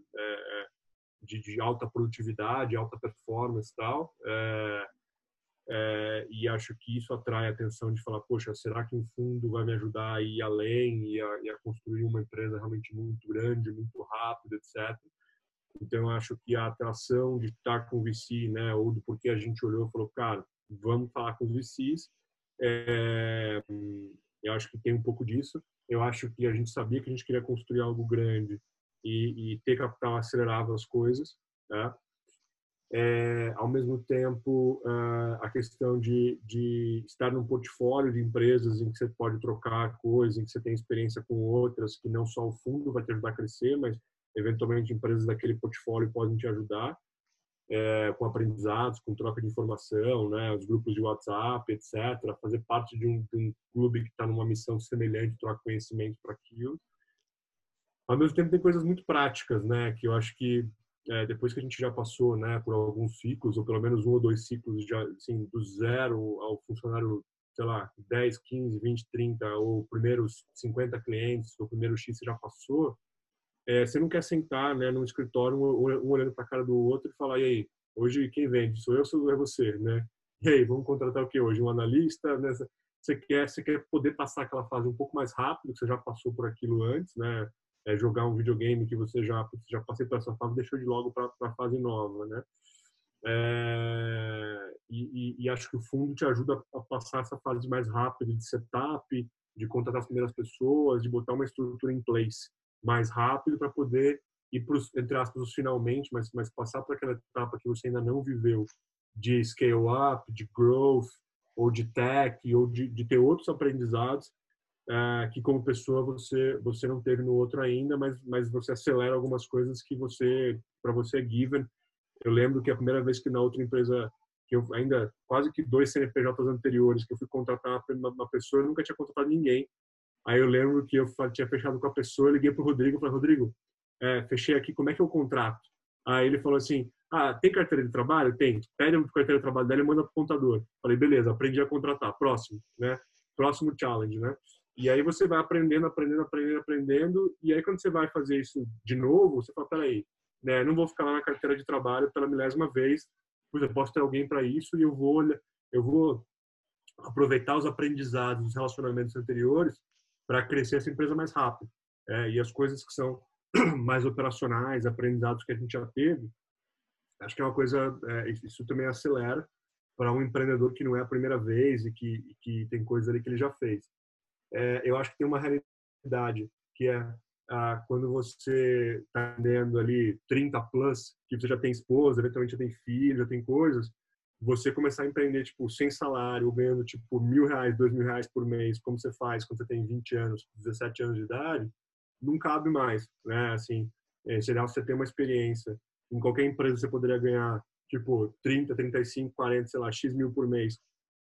de, de, alta produtividade, alta performance e tal. É, e acho que isso atrai a atenção de falar, poxa, será que um fundo vai me ajudar a ir além e a, e a construir uma empresa realmente muito grande, muito rápida, etc. Então, acho que a atração de estar com o VC, né, ou do porquê a gente olhou e falou, cara, vamos falar com os VCs, é, eu acho que tem um pouco disso. Eu acho que a gente sabia que a gente queria construir algo grande e, e ter capital acelerava as coisas. Né? É, ao mesmo tempo, uh, a questão de, de estar num portfólio de empresas em que você pode trocar coisas, em que você tem experiência com outras, que não só o fundo vai te ajudar a crescer, mas eventualmente empresas daquele portfólio podem te ajudar é, com aprendizados, com troca de informação, né, os grupos de WhatsApp, etc. Fazer parte de um, de um clube que está numa missão semelhante, troca conhecimento para aquilo. Ao mesmo tempo, tem coisas muito práticas, né, que eu acho que é, depois que a gente já passou, né, por alguns ciclos, ou pelo menos um ou dois ciclos, já, assim, do zero ao funcionário, sei lá, 10, 15, 20, 30, ou primeiros 50 clientes, o primeiro X você já passou, é, você não quer sentar né, num escritório, um, olhando para a cara do outro e falar, e aí, hoje quem vende? Sou eu ou é você, né? E aí, vamos contratar o que hoje? Um analista? Né? Você quer, você quer poder passar aquela fase um pouco mais rápido, que você já passou por aquilo antes, né? É jogar um videogame que você já, já passei por essa fase, deixou de logo para a fase nova, né? É, e, e, acho que o fundo te ajuda a passar essa fase mais rápida de setup, de contratar as primeiras pessoas, de botar uma estrutura em place mais rápido para poder ir para os, entre aspas, finalmente, mas, mas passar para aquela etapa que você ainda não viveu de scale up, de growth, ou de tech, ou de, de ter outros aprendizados uh, que como pessoa você você não teve no outro ainda, mas mas você acelera algumas coisas que você para você é given. Eu lembro que a primeira vez que na outra empresa que eu ainda quase que dois CNPJs anteriores que eu fui contratar uma pessoa, eu nunca tinha contratado ninguém. Aí eu lembro que eu tinha fechado com a pessoa, liguei pro Rodrigo falei, Rodrigo, é, fechei aqui, como é que eu contrato? Aí ele falou assim, ah, tem carteira de trabalho? Tem. Pede a carteira de trabalho dela e manda pro contador. Falei, beleza, aprendi a contratar. Próximo, né? Próximo challenge, né? E aí você vai aprendendo, aprendendo, aprendendo, aprendendo. E aí quando você vai fazer isso de novo, você fala, peraí, né? Não vou ficar lá na carteira de trabalho pela milésima vez. Pois eu posso ter alguém para isso e eu vou, eu vou aproveitar os aprendizados, os relacionamentos anteriores para crescer essa empresa mais rápido. É, e as coisas que são mais operacionais, aprendizados que a gente já teve, acho que é uma coisa, é, isso também acelera para um empreendedor que não é a primeira vez e que, e que tem coisas ali que ele já fez. É, eu acho que tem uma realidade que é ah, quando você está vendendo ali 30 plus, que você já tem esposa, eventualmente já tem filho, já tem coisas, você começar a empreender tipo sem salário, ganhando tipo mil reais, dois mil reais por mês, como você faz quando você tem 20 anos, 17 anos de idade, não cabe mais, né? Assim, é, seria você ter uma experiência em qualquer empresa você poderia ganhar, tipo, 30, 35, 40, sei lá, X mil por mês.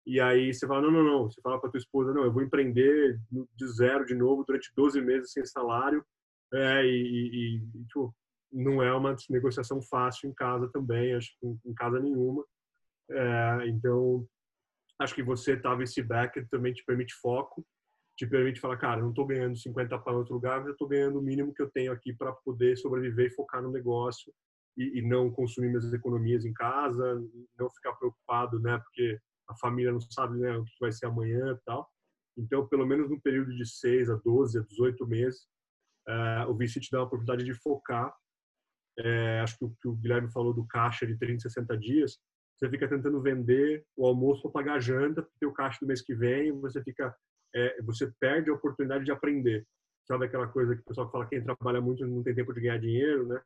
E aí você fala, não, não, não. Você fala para tua esposa, não, eu vou empreender de zero de novo durante 12 meses sem salário. É, e, e, tipo, não é uma negociação fácil em casa também, acho que em, casa nenhuma. É, então, acho que você tava esse back também te permite foco, te permite falar, cara, não estou ganhando 50 para outro lugar, mas eu estou ganhando o mínimo que eu tenho aqui para poder sobreviver e focar no negócio e, e, não consumir minhas economias em casa, não ficar preocupado, né, porque a família não sabe né, o que vai ser amanhã e tal. Então, pelo menos no período de 6 a 12, a 18 meses, uh, o VC te dá a oportunidade de focar. É, acho que o que o Guilherme falou do caixa de 30, 60 dias, você fica tentando vender o almoço para pagar a janta, porque o caixa do mês que vem, você fica, é, você perde a oportunidade de aprender. Sabe aquela coisa que o pessoal fala que quem trabalha muito não tem tempo de ganhar dinheiro, né?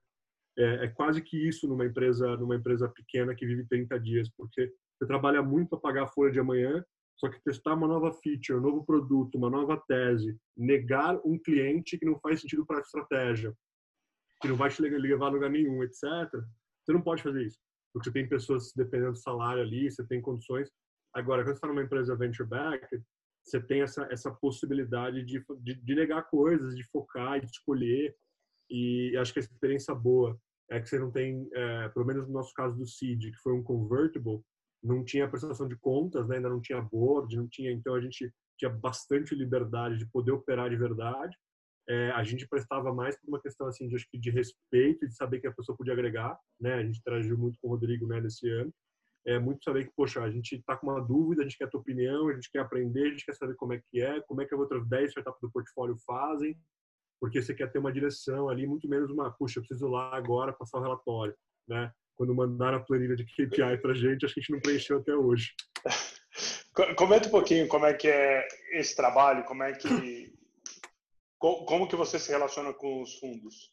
É, é, quase que isso numa empresa, numa empresa pequena que vive 30 dias, porque você trabalha muito para pagar a folha de amanhã, só que testar uma nova feature, um novo produto, uma nova tese, negar um cliente que não faz sentido para a estratégia, que não vai te levar a lugar nenhum, etc. Você não pode fazer isso, porque você tem pessoas dependendo do salário ali, você tem condições. Agora, quando você está numa empresa venture back, você tem essa essa possibilidade de, de, de negar coisas, de focar, de escolher. E acho que a experiência boa é que você não tem, é, pelo menos no nosso caso do Seed, que foi um convertible, não tinha prestação de contas, né? ainda não tinha board, não tinha, então a gente tinha bastante liberdade de poder operar de verdade. É, a gente prestava mais por uma questão assim de, acho que de respeito e de saber que a pessoa podia agregar, né? A gente interagiu muito com o Rodrigo, né, nesse ano. É muito saber que, poxa, a gente está com uma dúvida, a gente quer a tua opinião, a gente quer aprender, a gente quer saber como é que é, como é que as outras 10 startups do portfólio fazem, porque você quer ter uma direção ali, muito menos uma, puxa, eu preciso lá agora passar o relatório, né? Quando mandaram a planilha de KPI para a gente, acho que a gente não preencheu até hoje. Comenta um pouquinho como é que é esse trabalho, como é que como que você se relaciona com os fundos?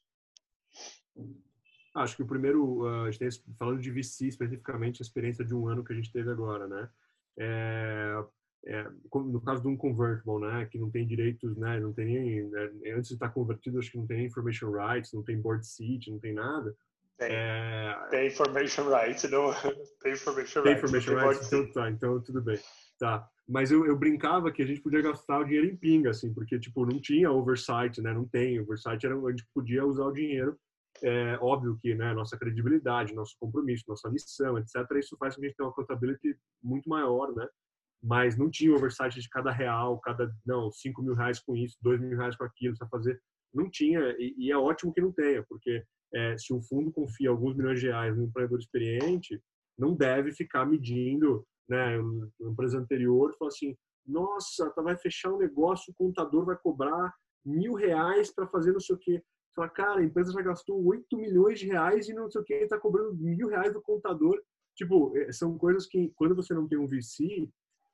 Acho que o primeiro, a gente tem, falando de VC especificamente, a experiência de um ano que a gente teve agora, né? É, é, no caso de um convertible, né, que não tem direitos, né, não tem nem, né, antes de estar convertido, acho que não tem information rights, não tem board seat, não tem nada. Tem, é... tem information rights, não tem information tem rights. Information rights, então, tá, então tudo bem. Tá. Mas eu, eu brincava que a gente podia gastar o dinheiro em pinga, assim, porque, tipo, não tinha oversight, né? Não tem. Oversight era a gente podia usar o dinheiro. É óbvio que, né, nossa credibilidade, nosso compromisso, nossa missão, etc., isso faz com que a gente tenha uma contabilidade muito maior, né? Mas não tinha oversight de cada real, cada, não, 5 mil reais com isso, 2 mil reais com aquilo, para fazer. Não tinha, e, e é ótimo que não tenha, porque é, se um fundo confia alguns milhões de reais num empreendedor experiente, não deve ficar medindo, né? Uma empresa anterior falou assim, nossa, tá, vai fechar um negócio, o contador vai cobrar mil reais para fazer não sei o quê. Fala, cara, a empresa já gastou 8 milhões de reais e não sei o que, está cobrando mil reais do contador. Tipo, é, são coisas que, quando você não tem um VC,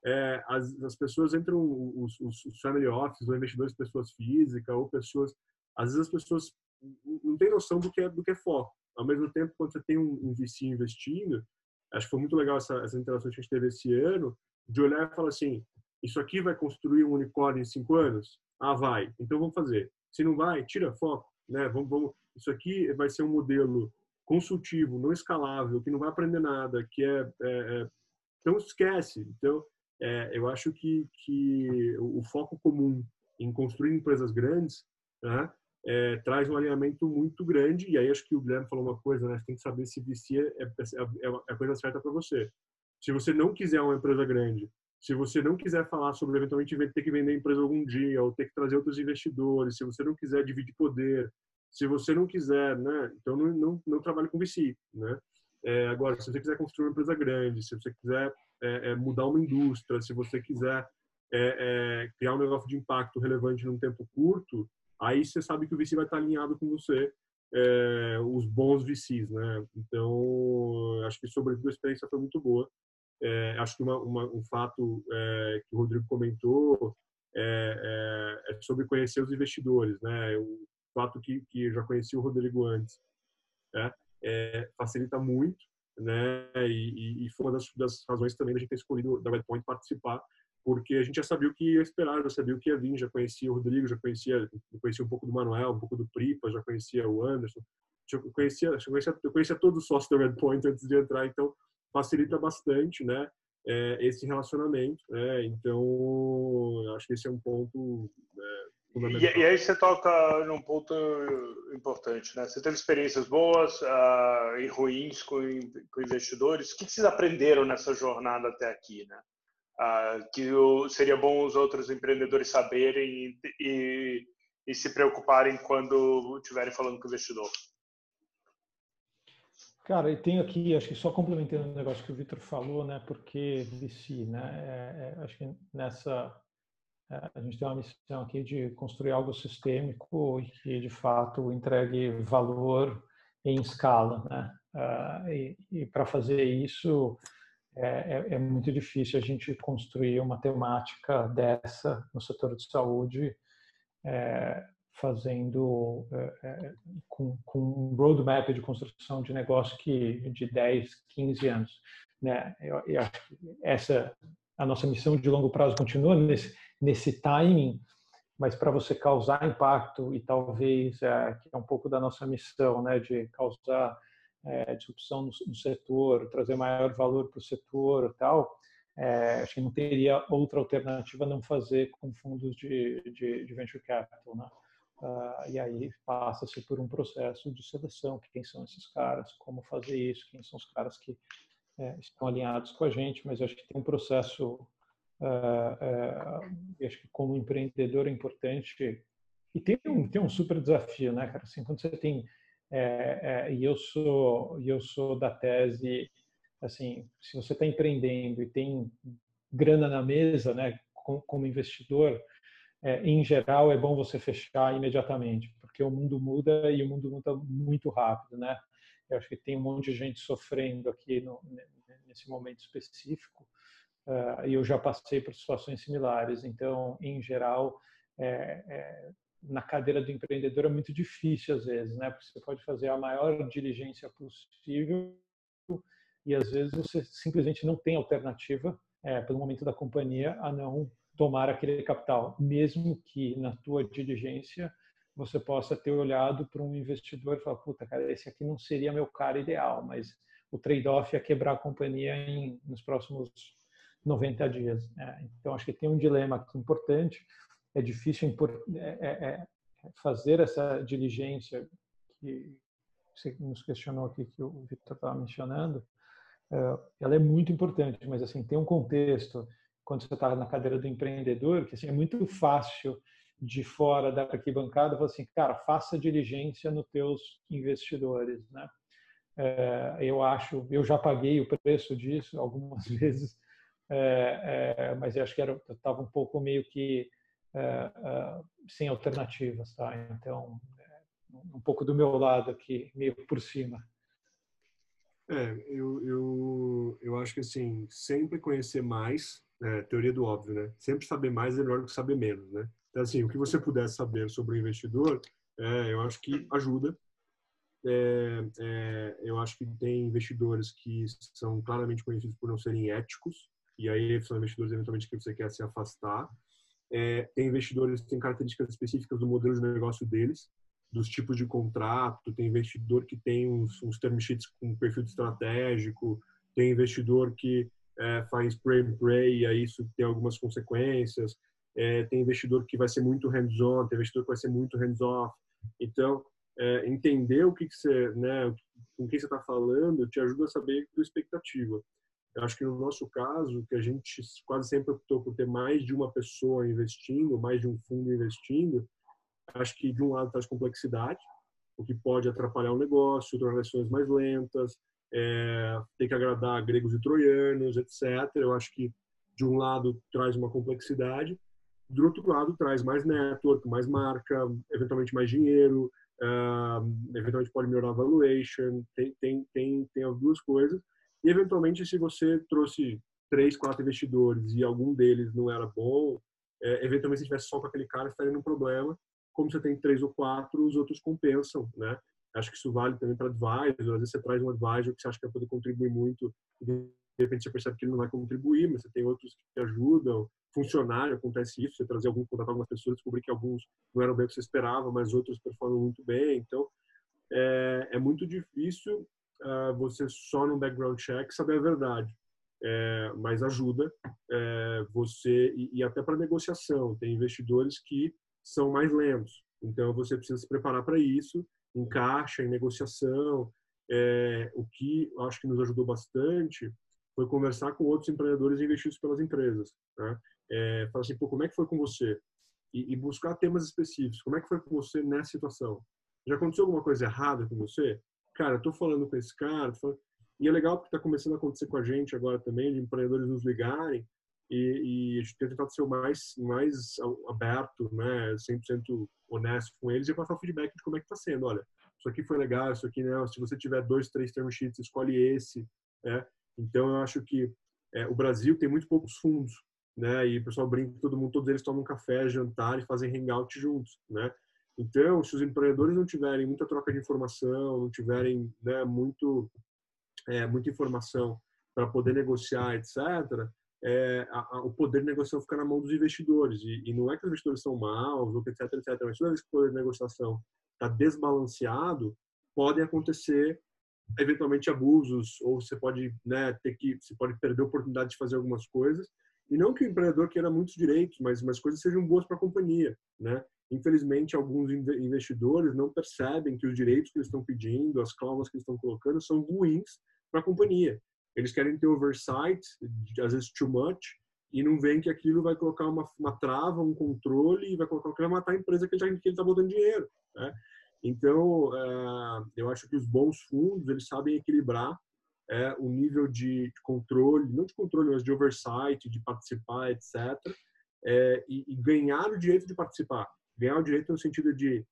é, as, as pessoas entram, os, os, family offices, ou investidores, pessoas físicas, ou pessoas, às vezes as pessoas não tem noção do que é do que é foco. Ao mesmo tempo, quando você tem um, um VC investindo, acho que foi muito legal essa, essa interação que a gente teve esse ano, de olhar e falar assim, isso aqui vai construir um unicórnio em cinco anos? Ah, vai. Então vamos fazer. Se não vai, tira foco, né? Vamos, vamos. Isso aqui vai ser um modelo consultivo, não escalável, que não vai aprender nada, que é, é, é então esquece. Então é, eu acho que que o foco comum em construir empresas grandes, né, é, traz um alinhamento muito grande. E aí acho que o Guilherme falou uma coisa, né? Você tem que saber se VC é, é, é, é a coisa certa para você. Se você não quiser uma empresa grande, se você não quiser falar sobre eventualmente ter que vender a empresa algum dia ou ter que trazer outros investidores, se você não quiser dividir poder, se você não quiser, né? Então não, não, não trabalhe com VC, né? É, agora, se você quiser construir uma empresa grande, se você quiser é, é, mudar uma indústria, se você quiser criar um negócio de impacto relevante num tempo curto, aí você sabe que o VC vai estar alinhado com você, é, os bons VCs, né? Então, acho que sobretudo a experiência foi muito boa. É, acho que uma, uma, um fato é, que o Rodrigo comentou é, é, é, sobre conhecer os investidores, né? O fato que, que eu já conheci o Rodrigo antes, né? É, facilita muito, né? E, e, foi uma das, das razões também da gente ter escolhido da Redpoint participar, porque a gente já sabia o que ia esperar, já sabia o que ia vir, já conhecia o Rodrigo, já conhecia, conhecia um pouco do Manuel, um pouco do Pripa, já conhecia o Anderson. eu conhecia, eu conhecia, eu conhecia todos os sócios da Redpoint antes de entrar, então facilita bastante, né? É, esse relacionamento, né? Então, acho que esse é um ponto é, fundamental. E, e, aí você toca num ponto importante, né? Você teve experiências boas uh, e ruins com, com investidores. O que vocês aprenderam nessa jornada até aqui, né? Uh, que o, seria bom os outros empreendedores saberem e, e, e se preocuparem quando estiverem falando com o investidor. Cara, e tenho aqui, acho que só complementando o negócio que o Vitor falou, né? Porque VC, né? É, é, acho que nessa é, a gente tem uma missão aqui de construir algo sistêmico e que de fato entregue valor em escala, né? Uh, e, e para fazer isso é, é, é, muito difícil a gente construir uma temática dessa no setor de saúde é, fazendo é, é, com, com um roadmap de construção de negócio que de 10, 15 anos. Né? Eu, eu acho que essa a nossa missão de longo prazo continua nesse, nesse timing, mas para você causar impacto e talvez é, que é um pouco da nossa missão, né, de causar é, disrupção no, no, setor, trazer maior valor para o setor tal, é, acho que não teria outra alternativa não fazer com fundos de, de, de venture capital, né? Uh, e aí passa-se por um processo de seleção, quem são esses caras, como fazer isso, quem são os caras que é, estão alinhados com a gente, mas acho que tem um processo, uh, uh, acho que como empreendedor é importante, e tem um, tem um super desafio, né, cara, assim, quando você tem, é, é, e eu sou, eu sou da tese, assim, se você está empreendendo e tem grana na mesa, né, como, investidor, é, em geral, é bom você fechar imediatamente, porque o mundo muda e o mundo muda muito rápido, né? Eu acho que tem um monte de gente sofrendo aqui no, nesse momento específico uh, e eu já passei por situações similares. Então, em geral, é, é, na cadeira do empreendedor é muito difícil às vezes, né? Porque você pode fazer a maior diligência possível e às vezes você simplesmente não tem alternativa é, pelo momento da companhia a não tomar aquele capital, mesmo que na tua diligência você possa ter olhado para um investidor e falar, puta, cara, esse aqui não seria meu cara ideal, mas o trade-off é quebrar a companhia em, nos próximos 90 dias. Né? Então, acho que tem um dilema aqui importante. É difícil é, é, é fazer essa diligência que você nos questionou aqui, que o Victor estava mencionando. Ela é muito importante, mas assim tem um contexto quando você está na cadeira do empreendedor, que assim, é muito fácil de fora da arquibancada falar assim, cara, faça diligência nos teus investidores, né? Eu acho, eu já paguei o preço disso algumas vezes, mas eu acho que era, estava um pouco meio que é, é, sem alternativas, tá? Então, é, um pouco do meu lado aqui, meio por cima. É, eu, eu, eu acho que assim, sempre conhecer mais é, teoria do óbvio, né? Sempre saber mais é melhor do que saber menos, né? Então, assim, o que você puder saber sobre o investidor, é, eu acho que ajuda. É, é, eu acho que tem investidores que são claramente conhecidos por não serem éticos, e aí são investidores eventualmente que você quer se afastar. É, tem investidores que têm características específicas do modelo de negócio deles, dos tipos de contrato, tem investidor que tem uns, uns term sheets com perfil estratégico, tem investidor que é, faz pray and pray, e aí isso tem algumas consequências. É, tem investidor que vai ser muito hands-on, tem investidor que vai ser muito hands-off. Então, é, entender o que, que você, né, com quem você está falando, te ajuda a saber a expectativa. Eu acho que no nosso caso, que a gente quase sempre optou por ter mais de uma pessoa investindo, mais de um fundo investindo, acho que de um lado traz complexidade, o que pode atrapalhar o negócio, transações mais lentas, é, tem que agradar gregos e troianos, etc. Eu acho que de um lado traz uma complexidade, do outro lado traz mais network, mais marca, eventualmente mais dinheiro, uh, eventualmente pode melhorar a valuation, tem, tem, tem, tem as duas coisas. E eventualmente se você trouxe três, quatro investidores e algum deles não era bom, é, eventualmente se tivesse só com aquele cara estaria num problema. Como você tem três ou quatro, os outros compensam, né? Acho que isso vale também para advisor. Às vezes você traz um advisor que você acha que vai poder contribuir muito e de repente você percebe que ele não vai contribuir, mas você tem outros que te ajudam. Funcionário, acontece isso. Você trazer algum, contratar algumas pessoas, descobrir que alguns não eram bem o que você esperava, mas outros performam muito bem. Então, é, é muito difícil uh, você só no background check saber a verdade. É, mas ajuda é, você e, e até para negociação. Tem investidores que são mais lentos, então você precisa se preparar para isso, em caixa, em negociação. É, o que acho que nos ajudou bastante foi conversar com outros empreendedores investidos pelas empresas. Né? É, falar assim, Pô, como é que foi com você? E, e, buscar temas específicos. Como é que foi com você nessa situação? Já aconteceu alguma coisa errada com você? Cara, eu tô falando com esse cara, falando... e é legal porque está começando a acontecer com a gente agora também, de empreendedores nos ligarem e, e a gente tem tentado ser o mais, mais aberto, né, 100% honesto com eles e passar o feedback de como é que está sendo. Olha, isso aqui foi legal, isso aqui não. Se você tiver dois, três term sheets, escolhe esse. Né? Então, eu acho que é, o Brasil tem muito poucos fundos, né? E o pessoal brinca todo mundo, todos eles tomam café, jantar e fazem hangout juntos, né? Então, se os empreendedores não tiverem muita troca de informação, não tiverem né, muito, é, muita informação para poder negociar, etc., é, a, a, o poder de negociação fica na mão dos investidores. E, e, não é que os investidores são maus, ou etc, etc. Mas toda vez que o poder de negociação está desbalanceado, podem acontecer eventualmente abusos, ou você pode né, ter que, você pode perder a oportunidade de fazer algumas coisas. E não que o empreendedor queira muitos direitos, mas mas coisas sejam boas para a companhia, né? Infelizmente, alguns investidores não percebem que os direitos que eles estão pedindo, as cláusulas que eles estão colocando, são ruins para a companhia. Eles querem ter oversight, às vezes too much, e não veem que aquilo vai colocar uma, uma trava, um controle, e vai colocar que vai matar a empresa que ele está botando dinheiro. Né? Então, é, eu acho que os bons fundos, eles sabem equilibrar é, o nível de controle, não de controle, mas de oversight, de participar, etc., é, e, e ganhar o direito de participar. Ganhar o direito no sentido de,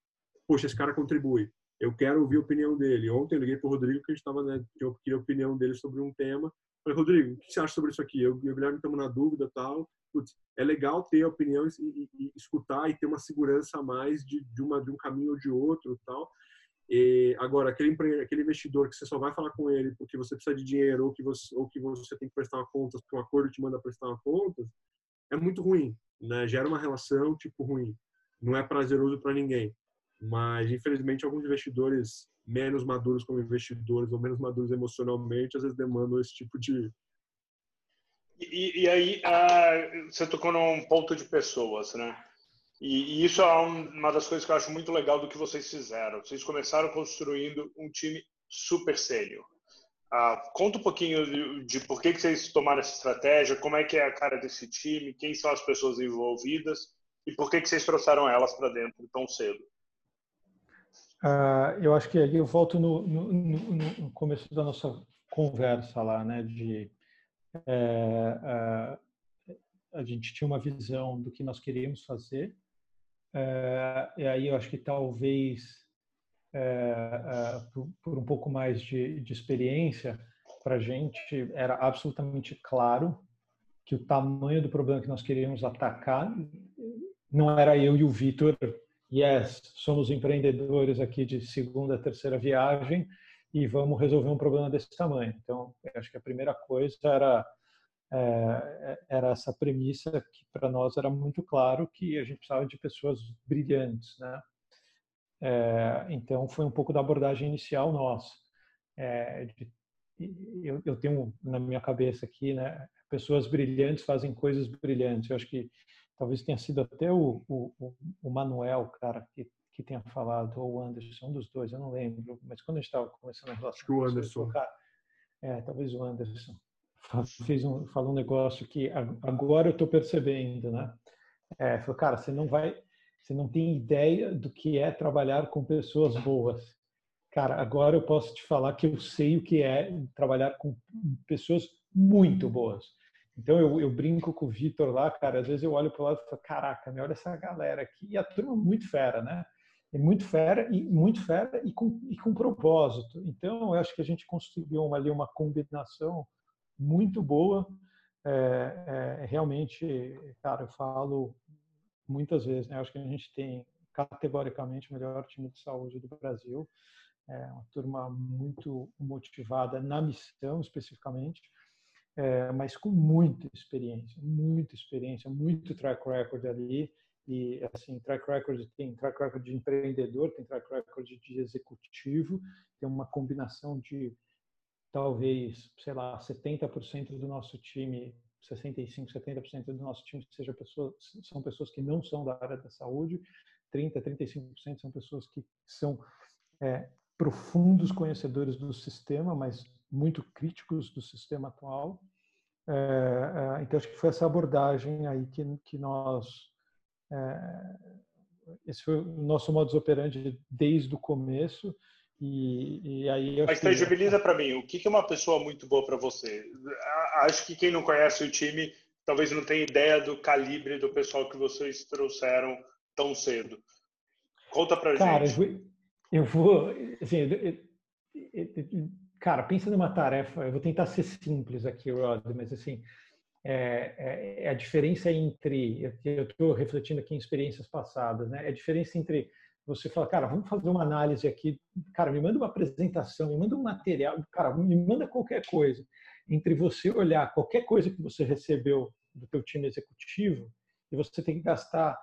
poxa, esse cara contribui eu quero ouvir a opinião dele. Ontem eu liguei para o Rodrigo que a gente estava, né, eu queria a opinião dele sobre um tema. Falei, Rodrigo, o que você acha sobre isso aqui? Eu e o Guilherme estamos na dúvida tal. Putz, é legal ter a opinião e, e, e, escutar e ter uma segurança a mais de, de, uma, de um caminho ou de outro tal. E, agora, aquele, aquele investidor que você só vai falar com ele porque você precisa de dinheiro ou que você, ou que você tem que prestar uma conta, porque um acordo te manda prestar uma conta, é muito ruim, né? Gera uma relação tipo ruim. Não é prazeroso para ninguém. Mas, infelizmente, alguns investidores menos maduros como investidores ou menos maduros emocionalmente, às vezes demandam esse tipo de. E, e aí, uh, você tocou num ponto de pessoas, né? E, e, isso é uma das coisas que eu acho muito legal do que vocês fizeram. Vocês começaram construindo um time super sério. Uh, conta um pouquinho de, de por que, que vocês tomaram essa estratégia, como é que é a cara desse time, quem são as pessoas envolvidas e por que, que vocês trouxeram elas para dentro tão cedo. Uh, eu acho que ali eu volto no, no, no, começo da nossa conversa lá, né? De é, a, a gente tinha uma visão do que nós queríamos fazer, é, e aí eu acho que talvez é, por, por, um pouco mais de, de experiência, para a gente era absolutamente claro que o tamanho do problema que nós queríamos atacar não era eu e o Vitor yes, somos empreendedores aqui de segunda, terceira viagem e vamos resolver um problema desse tamanho. Então, acho que a primeira coisa era é, era essa premissa que para nós era muito claro que a gente precisava de pessoas brilhantes, né? É, então foi um pouco da abordagem inicial nossa. É, de, eu, eu, tenho na minha cabeça aqui, né? Pessoas brilhantes fazem coisas brilhantes. Eu acho que talvez tenha sido até o, o, o Manuel, cara, que, que tenha falado, ou o Anderson, um dos dois, eu não lembro, mas quando a gente estava começando a relação... Acho que o Anderson. Cara, é, talvez o Anderson. Fez um, falou um negócio que agora eu estou percebendo, né? É, falou, cara, você não vai, você não tem ideia do que é trabalhar com pessoas boas. Cara, agora eu posso te falar que eu sei o que é trabalhar com pessoas muito boas. Então eu, eu brinco com o Vitor lá, cara, às vezes eu olho para o lado e falo, caraca, me olha essa galera aqui. E a turma é muito fera, né? É muito fera e muito fera e com, e com propósito. Então eu acho que a gente construiu uma, ali uma combinação muito boa. É, é, realmente, cara, eu falo muitas vezes, né? Eu acho que a gente tem categoricamente o melhor time de saúde do Brasil. É uma turma muito motivada na missão especificamente é, mas com muita experiência, muita experiência, muito track record ali. E assim track record tem track record de empreendedor, tem track record de executivo, tem uma combinação de talvez, sei lá, 70% do nosso time, 65, 70% do nosso time seja pessoas, são pessoas que não são da área da saúde, 30, 35% são pessoas que são é, profundos conhecedores do sistema, mas muito críticos do sistema atual. É, é, então acho que foi essa abordagem aí que, que nós é, esse foi o nosso modus operandi desde o começo e, e aí Mas tangibiliza para mim, o que é uma pessoa muito boa para você? Acho que quem não conhece o time talvez não tenha ideia do calibre do pessoal que vocês trouxeram tão cedo. Conta para cara, gente. Eu vou, assim, cara, pensa numa tarefa. Eu vou tentar ser simples aqui, Rod, mas assim, é, é, é a diferença entre, eu estou refletindo aqui em experiências passadas, né? É a diferença entre você fala, cara, vamos fazer uma análise aqui, cara, me manda uma apresentação, me manda um material, cara, me manda qualquer coisa. Entre você olhar qualquer coisa que você recebeu do teu time executivo e você tem que gastar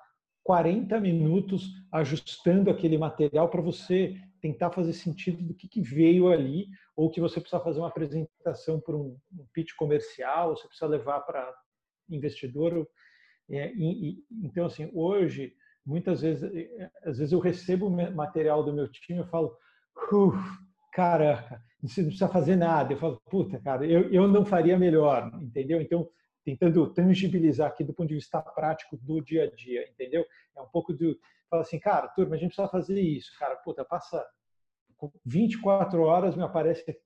40 minutos ajustando aquele material para você tentar fazer sentido do que, que, veio ali, ou que você precisa fazer uma apresentação para um, um pitch comercial, você precisa levar para investidor. É, e, e, então, assim, hoje muitas vezes, eh, às vezes eu recebo material do meu time, eu falo, caraca, não precisa fazer nada. Eu falo, puta, cara, eu, eu não faria melhor, entendeu? Então, tentando tangibilizar aqui do ponto de vista prático do dia a dia, entendeu? É um pouco do, fala assim, cara, turma, a gente precisa fazer isso, cara, puta, passa 24 horas, me aparece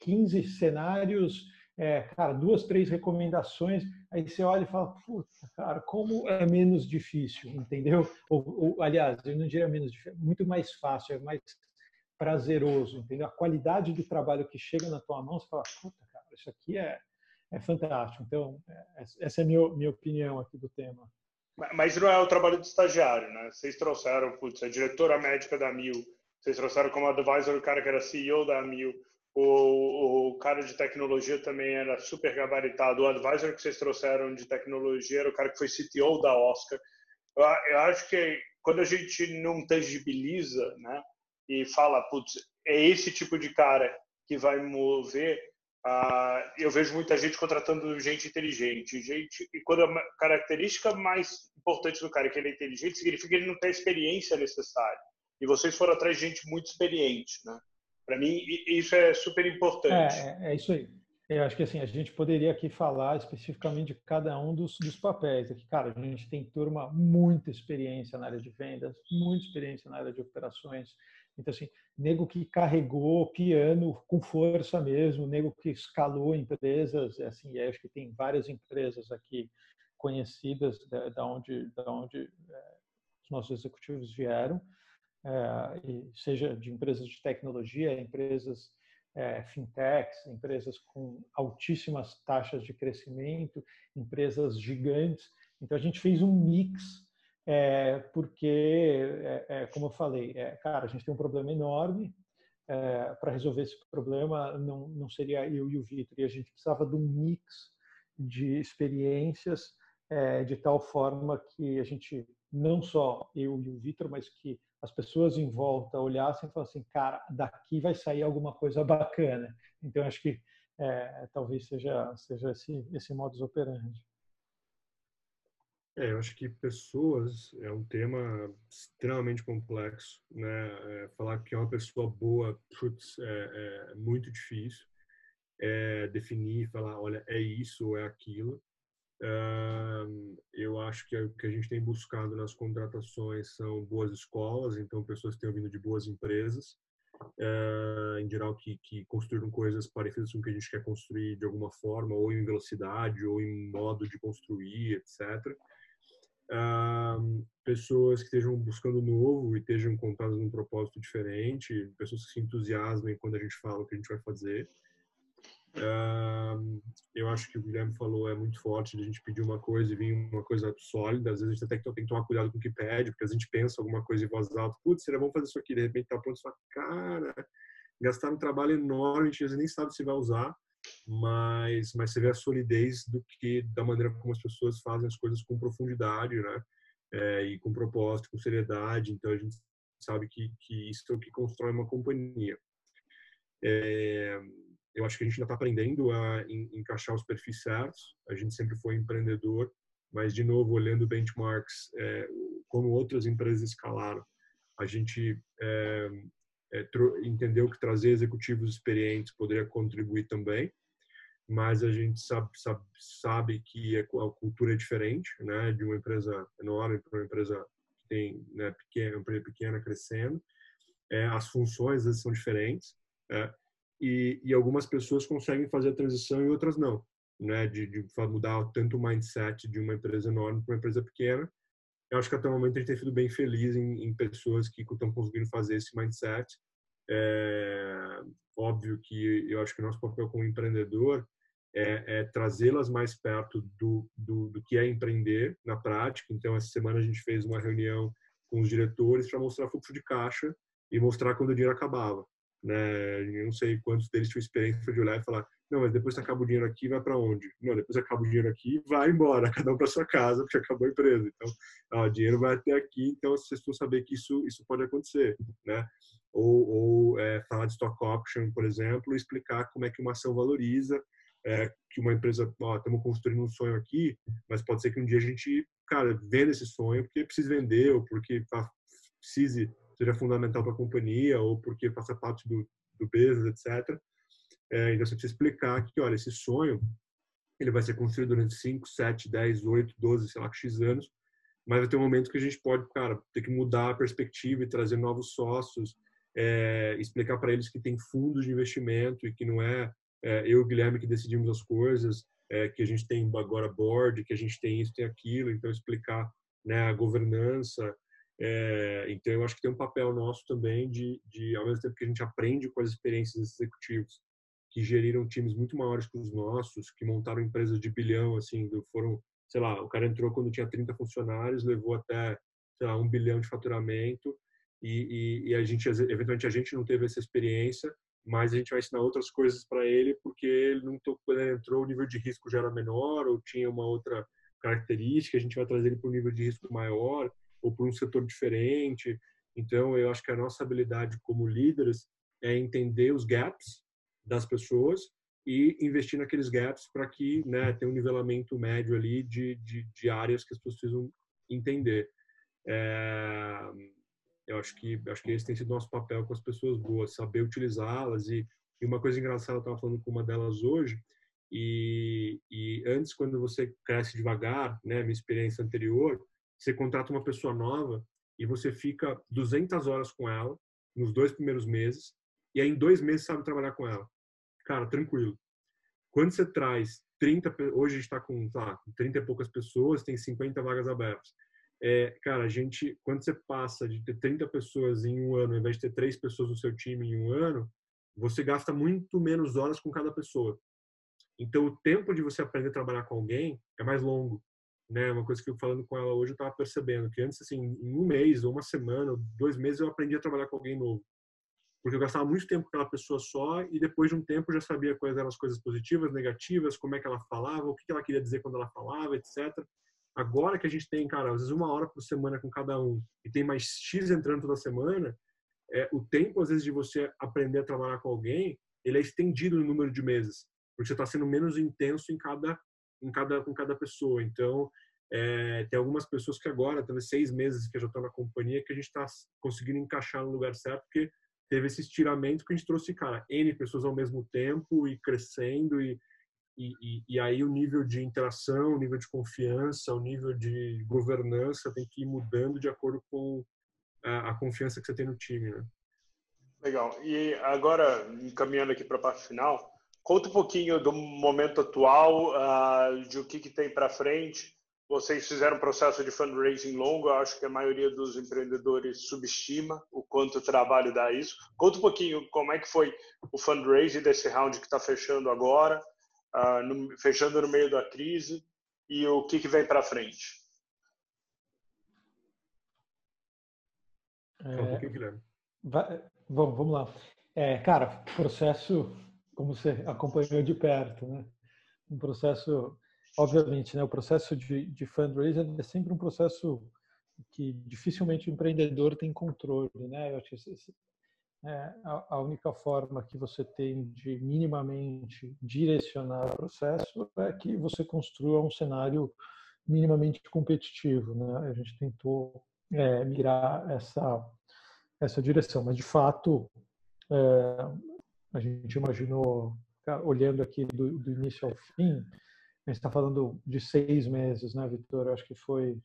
15 cenários, é, cara, duas, três recomendações, aí você olha e fala, puta, cara, como é menos difícil, entendeu? Ou, ou, aliás, eu não diria menos difícil, muito mais fácil, é mais prazeroso, entendeu? A qualidade do trabalho que chega na tua mão, você fala, puta, cara, isso aqui é, é fantástico. Então, é, essa é a minha, minha opinião aqui do tema. Mas não é o trabalho do estagiário, né? Vocês trouxeram, putz, a diretora médica da Mil, vocês trouxeram como advisor o cara que era CEO da Mil, o, o, cara de tecnologia também era super gabaritado. O advisor que vocês trouxeram de tecnologia era o cara que foi CTO da Oscar. Eu, eu acho que quando a gente não tangibiliza, né, e fala, putz, é esse tipo de cara que vai mover, uh, eu vejo muita gente contratando gente inteligente. Gente, e quando a característica mais importante do cara é que ele é inteligente, significa que ele não tem a experiência necessária. E vocês foram atrás de gente muito experiente, né? Para mim, isso é super importante. É, é, é, isso aí. Eu acho que assim, a gente poderia aqui falar especificamente de cada um dos, dos papéis. Aqui, cara, a gente tem turma muita experiência na área de vendas, muita experiência na área de operações. Então, assim, nego que carregou piano com força mesmo, nego que escalou empresas, assim, acho que tem várias empresas aqui conhecidas da, da onde, da onde é, os nossos executivos vieram é, seja de empresas de tecnologia, empresas é, fintechs, empresas com altíssimas taxas de crescimento, empresas gigantes. Então a gente fez um mix é, porque, é, é, como eu falei, é, cara, a gente tem um problema enorme. para resolver esse problema não, não seria eu e o Vitor, e a gente precisava de um mix de experiências de tal forma que a gente não só eu e o Vitor, mas que as pessoas em volta olhassem e falassem, cara, daqui vai sair alguma coisa bacana. Então, acho que é, talvez seja, seja esse, esse modus operandi. É, eu acho que pessoas é um tema extremamente complexo, né? É, falar que é uma pessoa boa, putz, é, é muito difícil. É, definir, falar, olha, é isso ou é aquilo. Eu acho que o que a gente tem buscado nas contratações são boas escolas, então pessoas que têm vindo de boas empresas, uh, em geral que, que construíram coisas parecidas com o que a gente quer construir de alguma forma, ou em velocidade, ou em modo de construir, etc. Uh, pessoas que estejam buscando novo e estejam contadas num propósito diferente, pessoas que se entusiasmem quando a gente fala o que a gente vai fazer. Uh, eu acho que o Guilherme falou é muito forte de a gente pedir uma coisa e vir uma coisa sólida. Às vezes a gente até tem que tomar cuidado com o que pede, porque a gente pensa alguma coisa em voz alta, putz, seria bom fazer isso aqui, de repente tá pronto, sua cara, gastar um trabalho enorme, a gente nem sabe se vai usar, mas mas você vê a solidez do que da maneira como as pessoas fazem as coisas com profundidade, né? é, e com propósito, com seriedade. Então a gente sabe que, que isso é o que constrói uma companhia. É, eu acho que a gente ainda está aprendendo a encaixar os perfis certos. A gente sempre foi empreendedor, mas de novo olhando benchmarks, é, como outras empresas escalaram, a gente é, é, entendeu que trazer executivos experientes poderia contribuir também, mas a gente sabe, sabe, sabe que a cultura é diferente, né, de uma empresa enorme para uma empresa que tem né, pequena, uma empresa pequena crescendo, é, as funções são diferentes é, e, e, algumas pessoas conseguem fazer a transição e outras não, né, de, de mudar tanto o mindset de uma empresa enorme para uma empresa pequena. Eu acho que até o momento a gente tem sido bem feliz em, em pessoas que estão conseguindo fazer esse mindset. É, óbvio que eu acho que o nosso papel como empreendedor é, é trazê-las mais perto do, do, do, que é empreender na prática. Então, essa semana a gente fez uma reunião com os diretores para mostrar fluxo de caixa e mostrar quando o dinheiro acabava. Né? Eu não sei quantos deles tinham experiência de olhar e falar: não, mas depois que acaba o dinheiro aqui, vai para onde? Não, depois acaba o dinheiro aqui, vai embora, cada um para sua casa, porque acabou a empresa. Então, ó, o dinheiro vai até aqui, então vocês precisam saber que isso, isso pode acontecer. Né? Ou, ou é, falar de stock option, por exemplo, explicar como é que uma ação valoriza é, que uma empresa, ó, estamos construindo um sonho aqui, mas pode ser que um dia a gente, cara, venda esse sonho porque precisa vender ou porque precise, seja fundamental para a companhia ou porque faça parte do, do business, etc. É, então você precisa explicar que, olha, esse sonho ele vai ser construído durante 5, 7, 10, 8, 12, sei lá, X anos, mas vai ter um momento que a gente pode, cara, ter que mudar a perspectiva e trazer novos sócios, é, explicar para eles que tem fundos de investimento e que não é eu e o Guilherme que decidimos as coisas, é, que a gente tem agora board, que a gente tem isso, tem aquilo, então explicar né, a governança. É, então eu acho que tem um papel nosso também de, de, ao mesmo tempo que a gente aprende com as experiências dos executivos que geriram times muito maiores que os nossos, que montaram empresas de bilhão, assim, foram, sei lá, o cara entrou quando tinha 30 funcionários, levou até, sei lá, um bilhão de faturamento, e, e, e a gente, eventualmente, a gente não teve essa experiência, mas a gente vai ensinar outras coisas para ele porque ele não ele entrou o nível de risco já era menor ou tinha uma outra característica a gente vai trazer ele para um nível de risco maior ou para um setor diferente. Então eu acho que a nossa habilidade como líderes é entender os gaps das pessoas e investir naqueles gaps para que né tenha um nivelamento médio ali de, de, de áreas que as pessoas precisam entender. É eu acho que acho que esse tem sido nosso papel com as pessoas boas, saber utilizá-las e, e, uma coisa engraçada eu estava falando com uma delas hoje e, e antes quando você cresce devagar, né, minha experiência anterior, você contrata uma pessoa nova e você fica 200 horas com ela nos dois primeiros meses e aí em dois meses sabe trabalhar com ela, cara, tranquilo. Quando você traz 30, hoje a gente está com, tá, 30 e poucas pessoas, tem 50 vagas abertas é, cara, a gente, quando você passa de ter 30 pessoas em um ano, ao invés de ter três pessoas no seu time em um ano, você gasta muito menos horas com cada pessoa. Então, o tempo de você aprender a trabalhar com alguém é mais longo. Né? Uma coisa que eu falando com ela hoje, eu estava percebendo que antes, assim, em um mês, ou uma semana, ou dois meses, eu aprendi a trabalhar com alguém novo. Porque eu gastava muito tempo com aquela pessoa só e depois de um tempo eu já sabia quais eram as coisas positivas, negativas, como é que ela falava, o que ela queria dizer quando ela falava, etc. Agora que a gente tem, cara, às vezes uma hora por semana com cada um e tem mais X entrando toda semana, é, o tempo, às vezes, de você aprender a trabalhar com alguém, ele é estendido no número de meses, porque você está sendo menos intenso em cada, em cada, com cada pessoa. Então, é, tem algumas pessoas que agora, talvez seis meses que já estão na companhia, que a gente está conseguindo encaixar no lugar certo, porque teve esse estiramento que a gente trouxe, cara, N pessoas ao mesmo tempo e crescendo e e, e, e, aí o nível de interação, o nível de confiança, o nível de governança tem que ir mudando de acordo com a, a confiança que você tem no time, né? Legal. E agora, encaminhando aqui para a parte final, conta um pouquinho do momento atual, uh, de o que, que tem para frente. Vocês fizeram um processo de fundraising longo, eu acho que a maioria dos empreendedores subestima o quanto trabalho dá isso. Conta um pouquinho como é que foi o fundraising desse round que está fechando agora, uh, no, fechando no meio da crise e o que, que vem para frente? É, vai, vamos, vamos lá. É, cara, processo, como você acompanhou de perto, né? Um processo, obviamente, né? O processo de, de fundraising é sempre um processo que dificilmente o empreendedor tem controle, né? Eu acho que é, a, a única forma que você tem de minimamente direcionar o processo é que você construa um cenário minimamente competitivo, né? A gente tentou é, mirar essa essa direção, mas de fato é, a gente imaginou olhando aqui do, do início ao fim, a gente está falando de seis meses, né, Vitor? Eu acho que foi.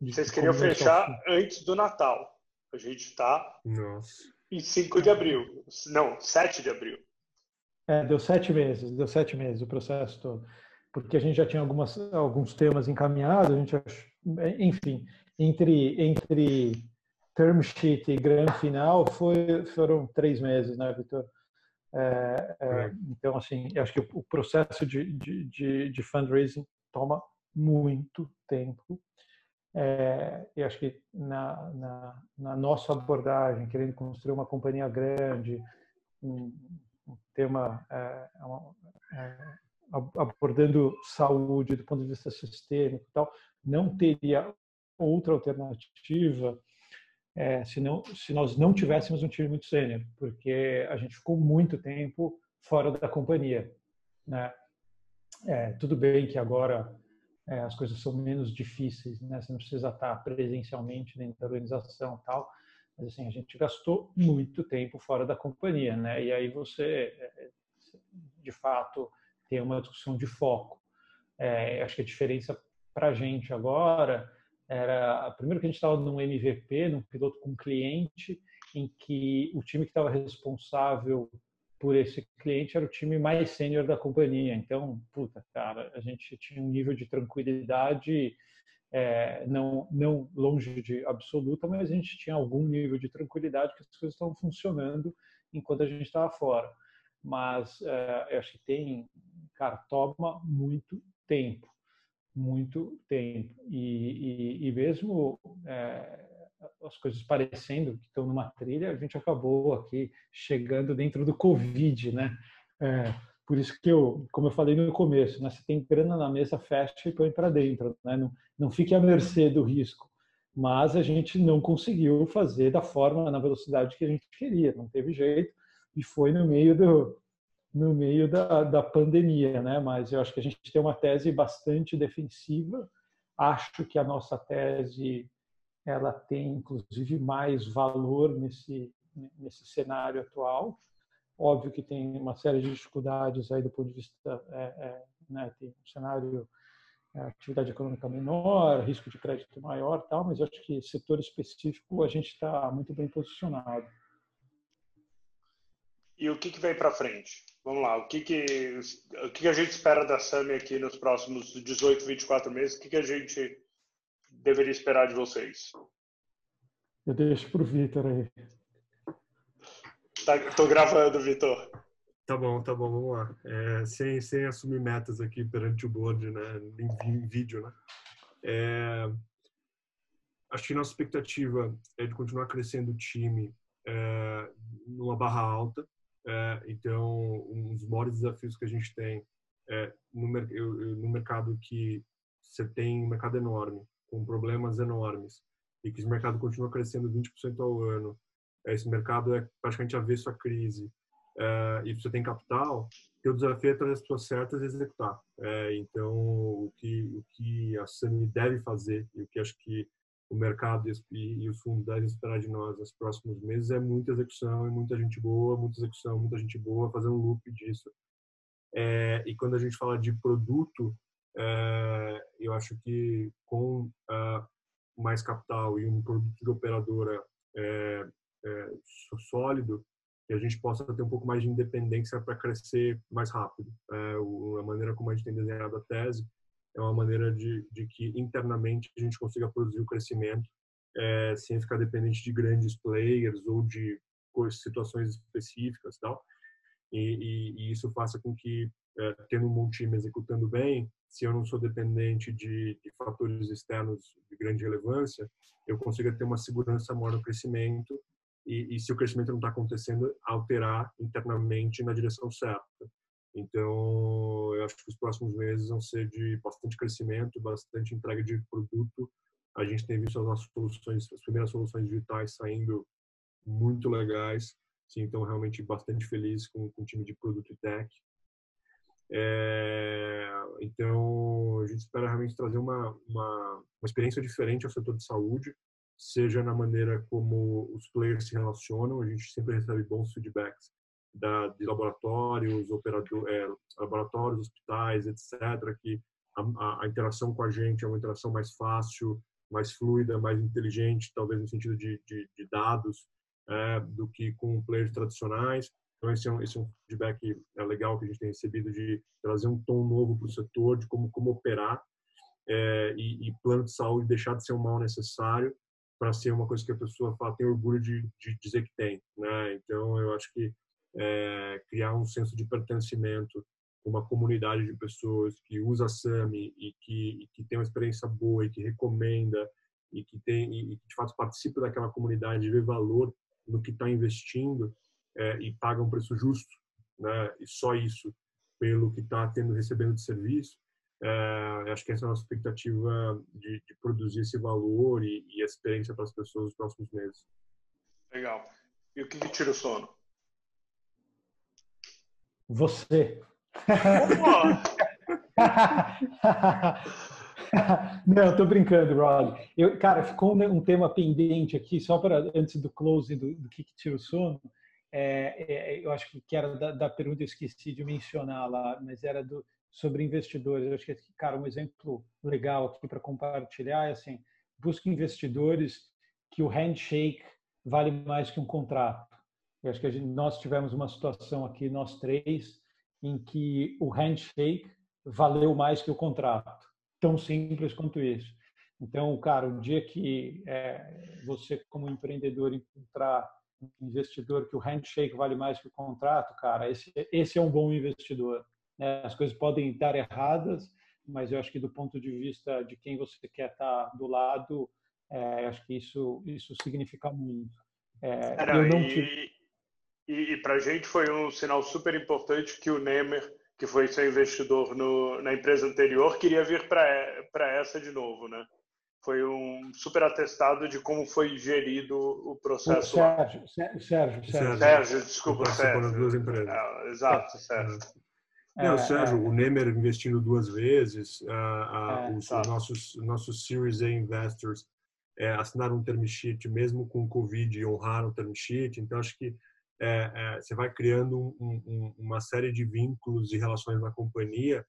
Vocês queriam fechar antes do Natal. A gente está em 5 de abril. Não, 7 de abril. É, deu sete meses, deu sete meses o processo todo. Porque a gente já tinha algumas, alguns temas encaminhados, a gente, enfim, entre, entre term sheet e grande final foi, foram três meses, né, Vitor? É, é, então, assim, acho que o processo de, de, de, de fundraising toma muito tempo. É, eu acho que na, na, na, nossa abordagem, querendo construir uma companhia grande, um, um tema é, é, é abordando saúde do ponto de vista sistêmico e tal, não teria outra alternativa é, se, não, se nós não tivéssemos um time muito sênior, porque a gente ficou muito tempo fora da companhia. Né? É, tudo bem que agora é, as coisas são menos difíceis, né? você não precisa estar presencialmente dentro da organização tal, mas assim, a gente gastou muito tempo fora da companhia, né? e aí você, é, de fato, tem uma discussão de foco. É, acho que a diferença para a gente agora era primeiro que a gente estava num MVP, num piloto com cliente, em que o time que estava responsável por esse cliente era o time mais sênior da companhia. Então, puta, cara, a gente tinha um nível de tranquilidade é, não não longe de absoluta, mas a gente tinha algum nível de tranquilidade que as coisas estavam funcionando enquanto a gente estava fora. Mas é, eu acho que tem, cara, toma muito tempo muito tempo. E, e, e mesmo é, as coisas parecendo que estão numa trilha, a gente acabou aqui chegando dentro do Covid, né? É, por isso que eu, como eu falei no começo, né, você tem grana na mesa, fecha e põe para dentro, né? Não, não fique à mercê do risco. Mas a gente não conseguiu fazer da forma, na velocidade que a gente queria, não teve jeito e foi no meio do, no meio da, da pandemia, né? Mas eu acho que a gente tem uma tese bastante defensiva. Acho que a nossa tese ela tem inclusive mais valor nesse nesse cenário atual. Óbvio que tem uma série de dificuldades aí do ponto de vista, é, é, né? Tem um cenário é, atividade econômica menor, risco de crédito maior, tal. Mas eu acho que setor específico a gente está muito bem posicionado. E o que, que vem para frente? Vamos lá, o que, que, o que, que a gente espera da SAMI aqui nos próximos 18, 24 meses? O que, que a gente deveria esperar de vocês? Eu deixo para o Vitor aí. Tá, tô gravando, Vitor. Tá bom, tá bom, vamos lá. É, sem, sem assumir metas aqui perante o board, né, em, em vídeo, né? É, acho que nossa expectativa é de continuar crescendo o time é, numa barra alta, é, então, um dos maiores desafios que a gente tem é no, no mercado que você tem um mercado enorme, com problemas enormes, e que esse mercado continua crescendo 20% ao ano, é, esse mercado é praticamente avesso à crise, é, e você tem capital, o desafio é trazer as pessoas certas e executar. É, então, o que, o que a SAMI deve fazer, e o que acho que o mercado e, os fundos devem esperar de nós nos próximos meses é muita execução, e muita gente boa, muita execução, muita gente boa, fazer um loop disso. É, e quando a gente fala de produto, é, eu acho que com uh, mais capital e um produto de operadora é, é, sólido, que a gente possa ter um pouco mais de independência para crescer mais rápido. A maneira como a gente tem desenhado a tese é uma maneira de, de que internamente a gente consiga produzir o crescimento é, sem ficar dependente de grandes players ou de situações específicas tal e, e, e isso faça com que é, tendo um bom time executando bem se eu não sou dependente de, de fatores externos de grande relevância eu consiga ter uma segurança maior no crescimento e, e se o crescimento não está acontecendo alterar internamente na direção certa então, eu acho que os próximos meses vão ser de bastante crescimento, bastante entrega de produto A gente tem visto as nossas soluções, as primeiras soluções digitais saindo muito legais. Sim, então, realmente bastante feliz com, com o time de produto e tech. É, então, a gente espera realmente trazer uma, uma, uma, experiência diferente ao setor de saúde, seja na maneira como os players se relacionam. A gente sempre recebe bons feedbacks da, de laboratórios, operador, é, laboratórios, hospitais, etc., que a, a, interação com a gente é uma interação mais fácil, mais fluida, mais inteligente, talvez no sentido de, de, de dados, é, do que com players tradicionais. Então, esse é, um, esse é um feedback é legal que a gente tem recebido de trazer um tom novo para o setor, de como, como operar é, e, e, plano de saúde deixar de ser um mal necessário para ser uma coisa que a pessoa fala, tem orgulho de, de dizer que tem. Né? Então, eu acho que é, criar um senso de pertencimento uma comunidade de pessoas que usa SAMI e que, e que tem uma experiência boa e que recomenda e que tem e que de fato participa daquela comunidade, vê valor no que está investindo é, e paga um preço justo, né? E só isso pelo que está tendo recebendo de serviço. É, acho que essa é a nossa expectativa de, de produzir esse valor e, e experiência para as pessoas nos próximos meses. Legal. E o que, que tira o sono? Você. Não, tô brincando, Rod. Eu, cara, ficou um tema pendente aqui, só para antes do close do, do que, que tira o sono. É, é, eu acho que era da, da, pergunta, eu esqueci de mencionar lá, mas era do, sobre investidores. Eu acho que, cara, um exemplo legal aqui para compartilhar é assim: busque investidores que o handshake vale mais que um contrato. Eu acho que gente, nós tivemos uma situação aqui, nós três, em que o handshake valeu mais que o contrato. Tão simples quanto isso. Então, cara, o dia que é, você, como empreendedor, encontrar investidor que o handshake vale mais que o contrato, cara, esse, esse é um bom investidor. Né? As coisas podem estar erradas, mas eu acho que do ponto de vista de quem você quer estar do lado, é, acho que isso isso significa muito. É, não tive... E, e para a gente foi um sinal super importante que o Nemer, que foi seu investidor no, na empresa anterior, queria vir para essa de novo, né? Foi um super atestado de como foi gerido o processo. O Sérgio, Sérgio, Sérgio, Sérgio, Sérgio desculpa, Sérgio. duas empresas. É, exato, Sérgio. É, Não, Sérgio, é, o Nemer investindo duas vezes, a, a, os tá. nossos, nossos Series A investors é, assinaram um term sheet mesmo com o Covid e honraram o term sheet. Então, acho que é, é, você vai criando um, um, uma série de vínculos e relações na companhia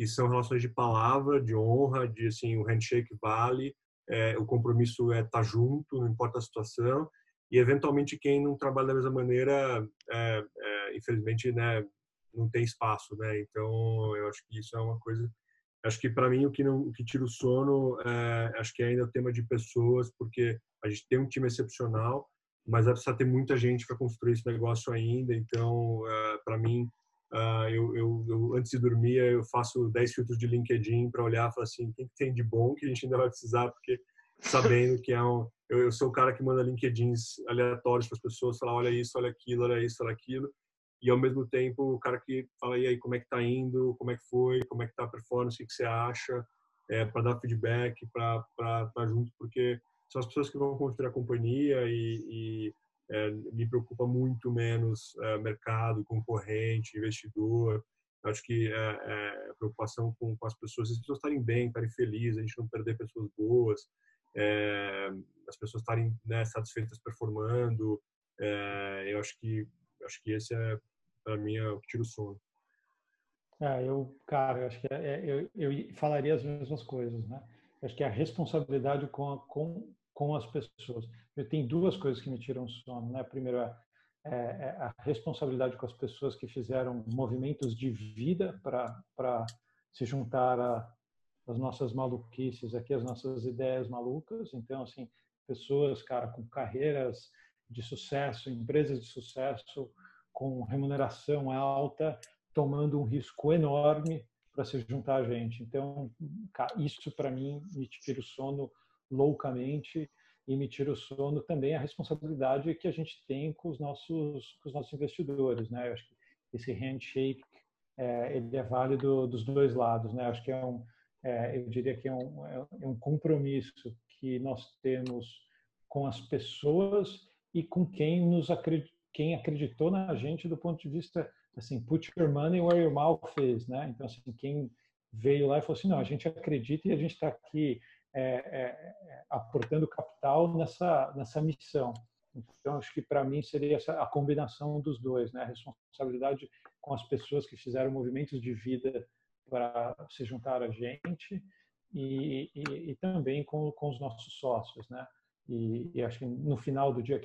que são relações de palavra, de honra, de assim o handshake vale, é, o compromisso é estar tá junto, não importa a situação. E eventualmente quem não trabalha da mesma maneira, é, é, infelizmente, né, não tem espaço, né? Então eu acho que isso é uma coisa. Acho que para mim o que não, o que tira o sono, é, acho que é ainda o tema de pessoas, porque a gente tem um time excepcional mas vai precisar ter muita gente para construir esse negócio ainda. Então, uh, para mim, uh, eu, eu, eu, antes de dormir, eu faço 10 filtros de LinkedIn para olhar e falar assim, o que tem de bom que a gente ainda vai precisar, porque sabendo que é um... Eu, eu sou o cara que manda LinkedIns aleatórios para as pessoas, falar, olha isso, olha aquilo, olha isso, olha aquilo. E, ao mesmo tempo, o cara que fala, e aí, como é que tá indo, como é que foi, como é que tá a performance, o que você acha, é, para dar feedback, para estar tá junto, porque são as pessoas que vão construir a companhia e, e é, me preocupa muito menos é, mercado, concorrente, investidor. Acho que é, é, preocupação com, com, as pessoas, as pessoas estarem bem, estarem felizes, a gente não perder pessoas boas, é, as pessoas estarem né, satisfeitas performando. É, eu acho que acho que esse é para mim é o que tira o sono. Eu, cara, eu acho que eu, eu falaria as mesmas coisas, né? acho que a responsabilidade com, a, com com as pessoas. Eu tenho duas coisas que me tiram sono, né? Primeiro é, é, é a responsabilidade com as pessoas que fizeram movimentos de vida para se juntar às nossas maluquices aqui, as nossas ideias malucas. Então, assim, pessoas, cara, com carreiras de sucesso, empresas de sucesso, com remuneração alta, tomando um risco enorme para se juntar a gente. Então, isso para mim me tira o sono loucamente e me tira o sono também a responsabilidade que a gente tem com os nossos, com os nossos investidores. Né? Eu acho que esse handshake é, ele é válido dos dois lados. Né? Acho que é um, é, eu diria que é um, é um compromisso que nós temos com as pessoas e com quem nos quem acreditou na gente do ponto de vista assim put your money where your mouth is, né? Então assim quem veio lá e falou assim não a gente acredita e a gente está aqui é, é, é, aportando capital nessa nessa missão. Então acho que para mim seria essa, a combinação dos dois, né? A responsabilidade com as pessoas que fizeram movimentos de vida para se juntar a gente e, e, e também com, com, os nossos sócios, né? E, e, acho que no final do dia,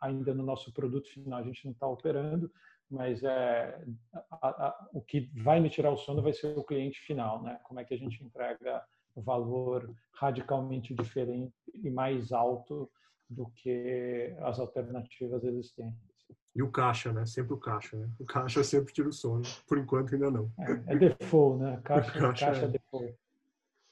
ainda no nosso produto final, a gente não está operando, mas é, a, a, o que vai me tirar o sono vai ser o cliente final, né? Como é que a gente entrega valor radicalmente diferente e mais alto do que as alternativas existentes. E o caixa, né? Sempre o caixa, né? O caixa sempre tira o sono. Por enquanto ainda não. É, é default, né? Caixa, caixa, caixa é. default.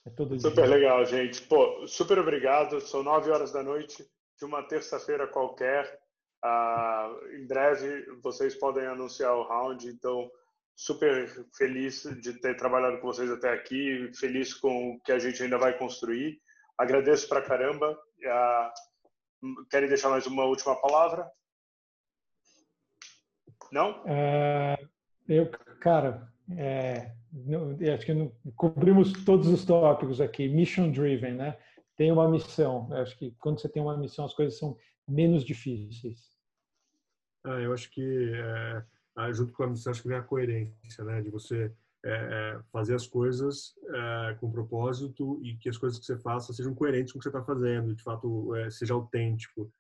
É todo super dia. legal, gente. Pô, super obrigado. São nove horas da noite de uma terça-feira qualquer. Ah, em breve vocês podem anunciar o round, então super feliz de ter trabalhado com vocês até aqui, feliz com o que a gente ainda vai construir. Agradeço pra caramba. Ah, querem deixar mais uma última palavra? Não? É, eu, cara, é, não, acho que não, cobrimos todos os tópicos aqui. Mission driven, né? Tem uma missão. Acho que quando você tem uma missão, as coisas são menos difíceis. Ah, eu acho que é, junto com a vem a coerência, né? De você é, é, fazer as coisas é, com propósito e que as coisas que você faça sejam coerentes com o que você está fazendo, de fato é, seja autêntico.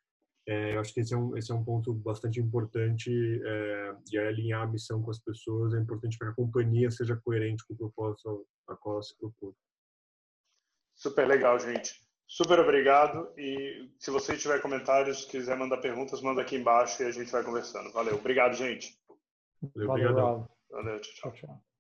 É, eu acho que esse é um, esse é um ponto bastante importante é, de alinhar a missão com as pessoas. É importante que a companhia seja coerente com o propósito a qual ela se propôs. Super legal, gente. Super obrigado. E se você tiver comentários, quiser mandar perguntas, manda aqui embaixo e a gente vai conversando. Valeu. Obrigado, gente. Brother Rob. Brother Rob.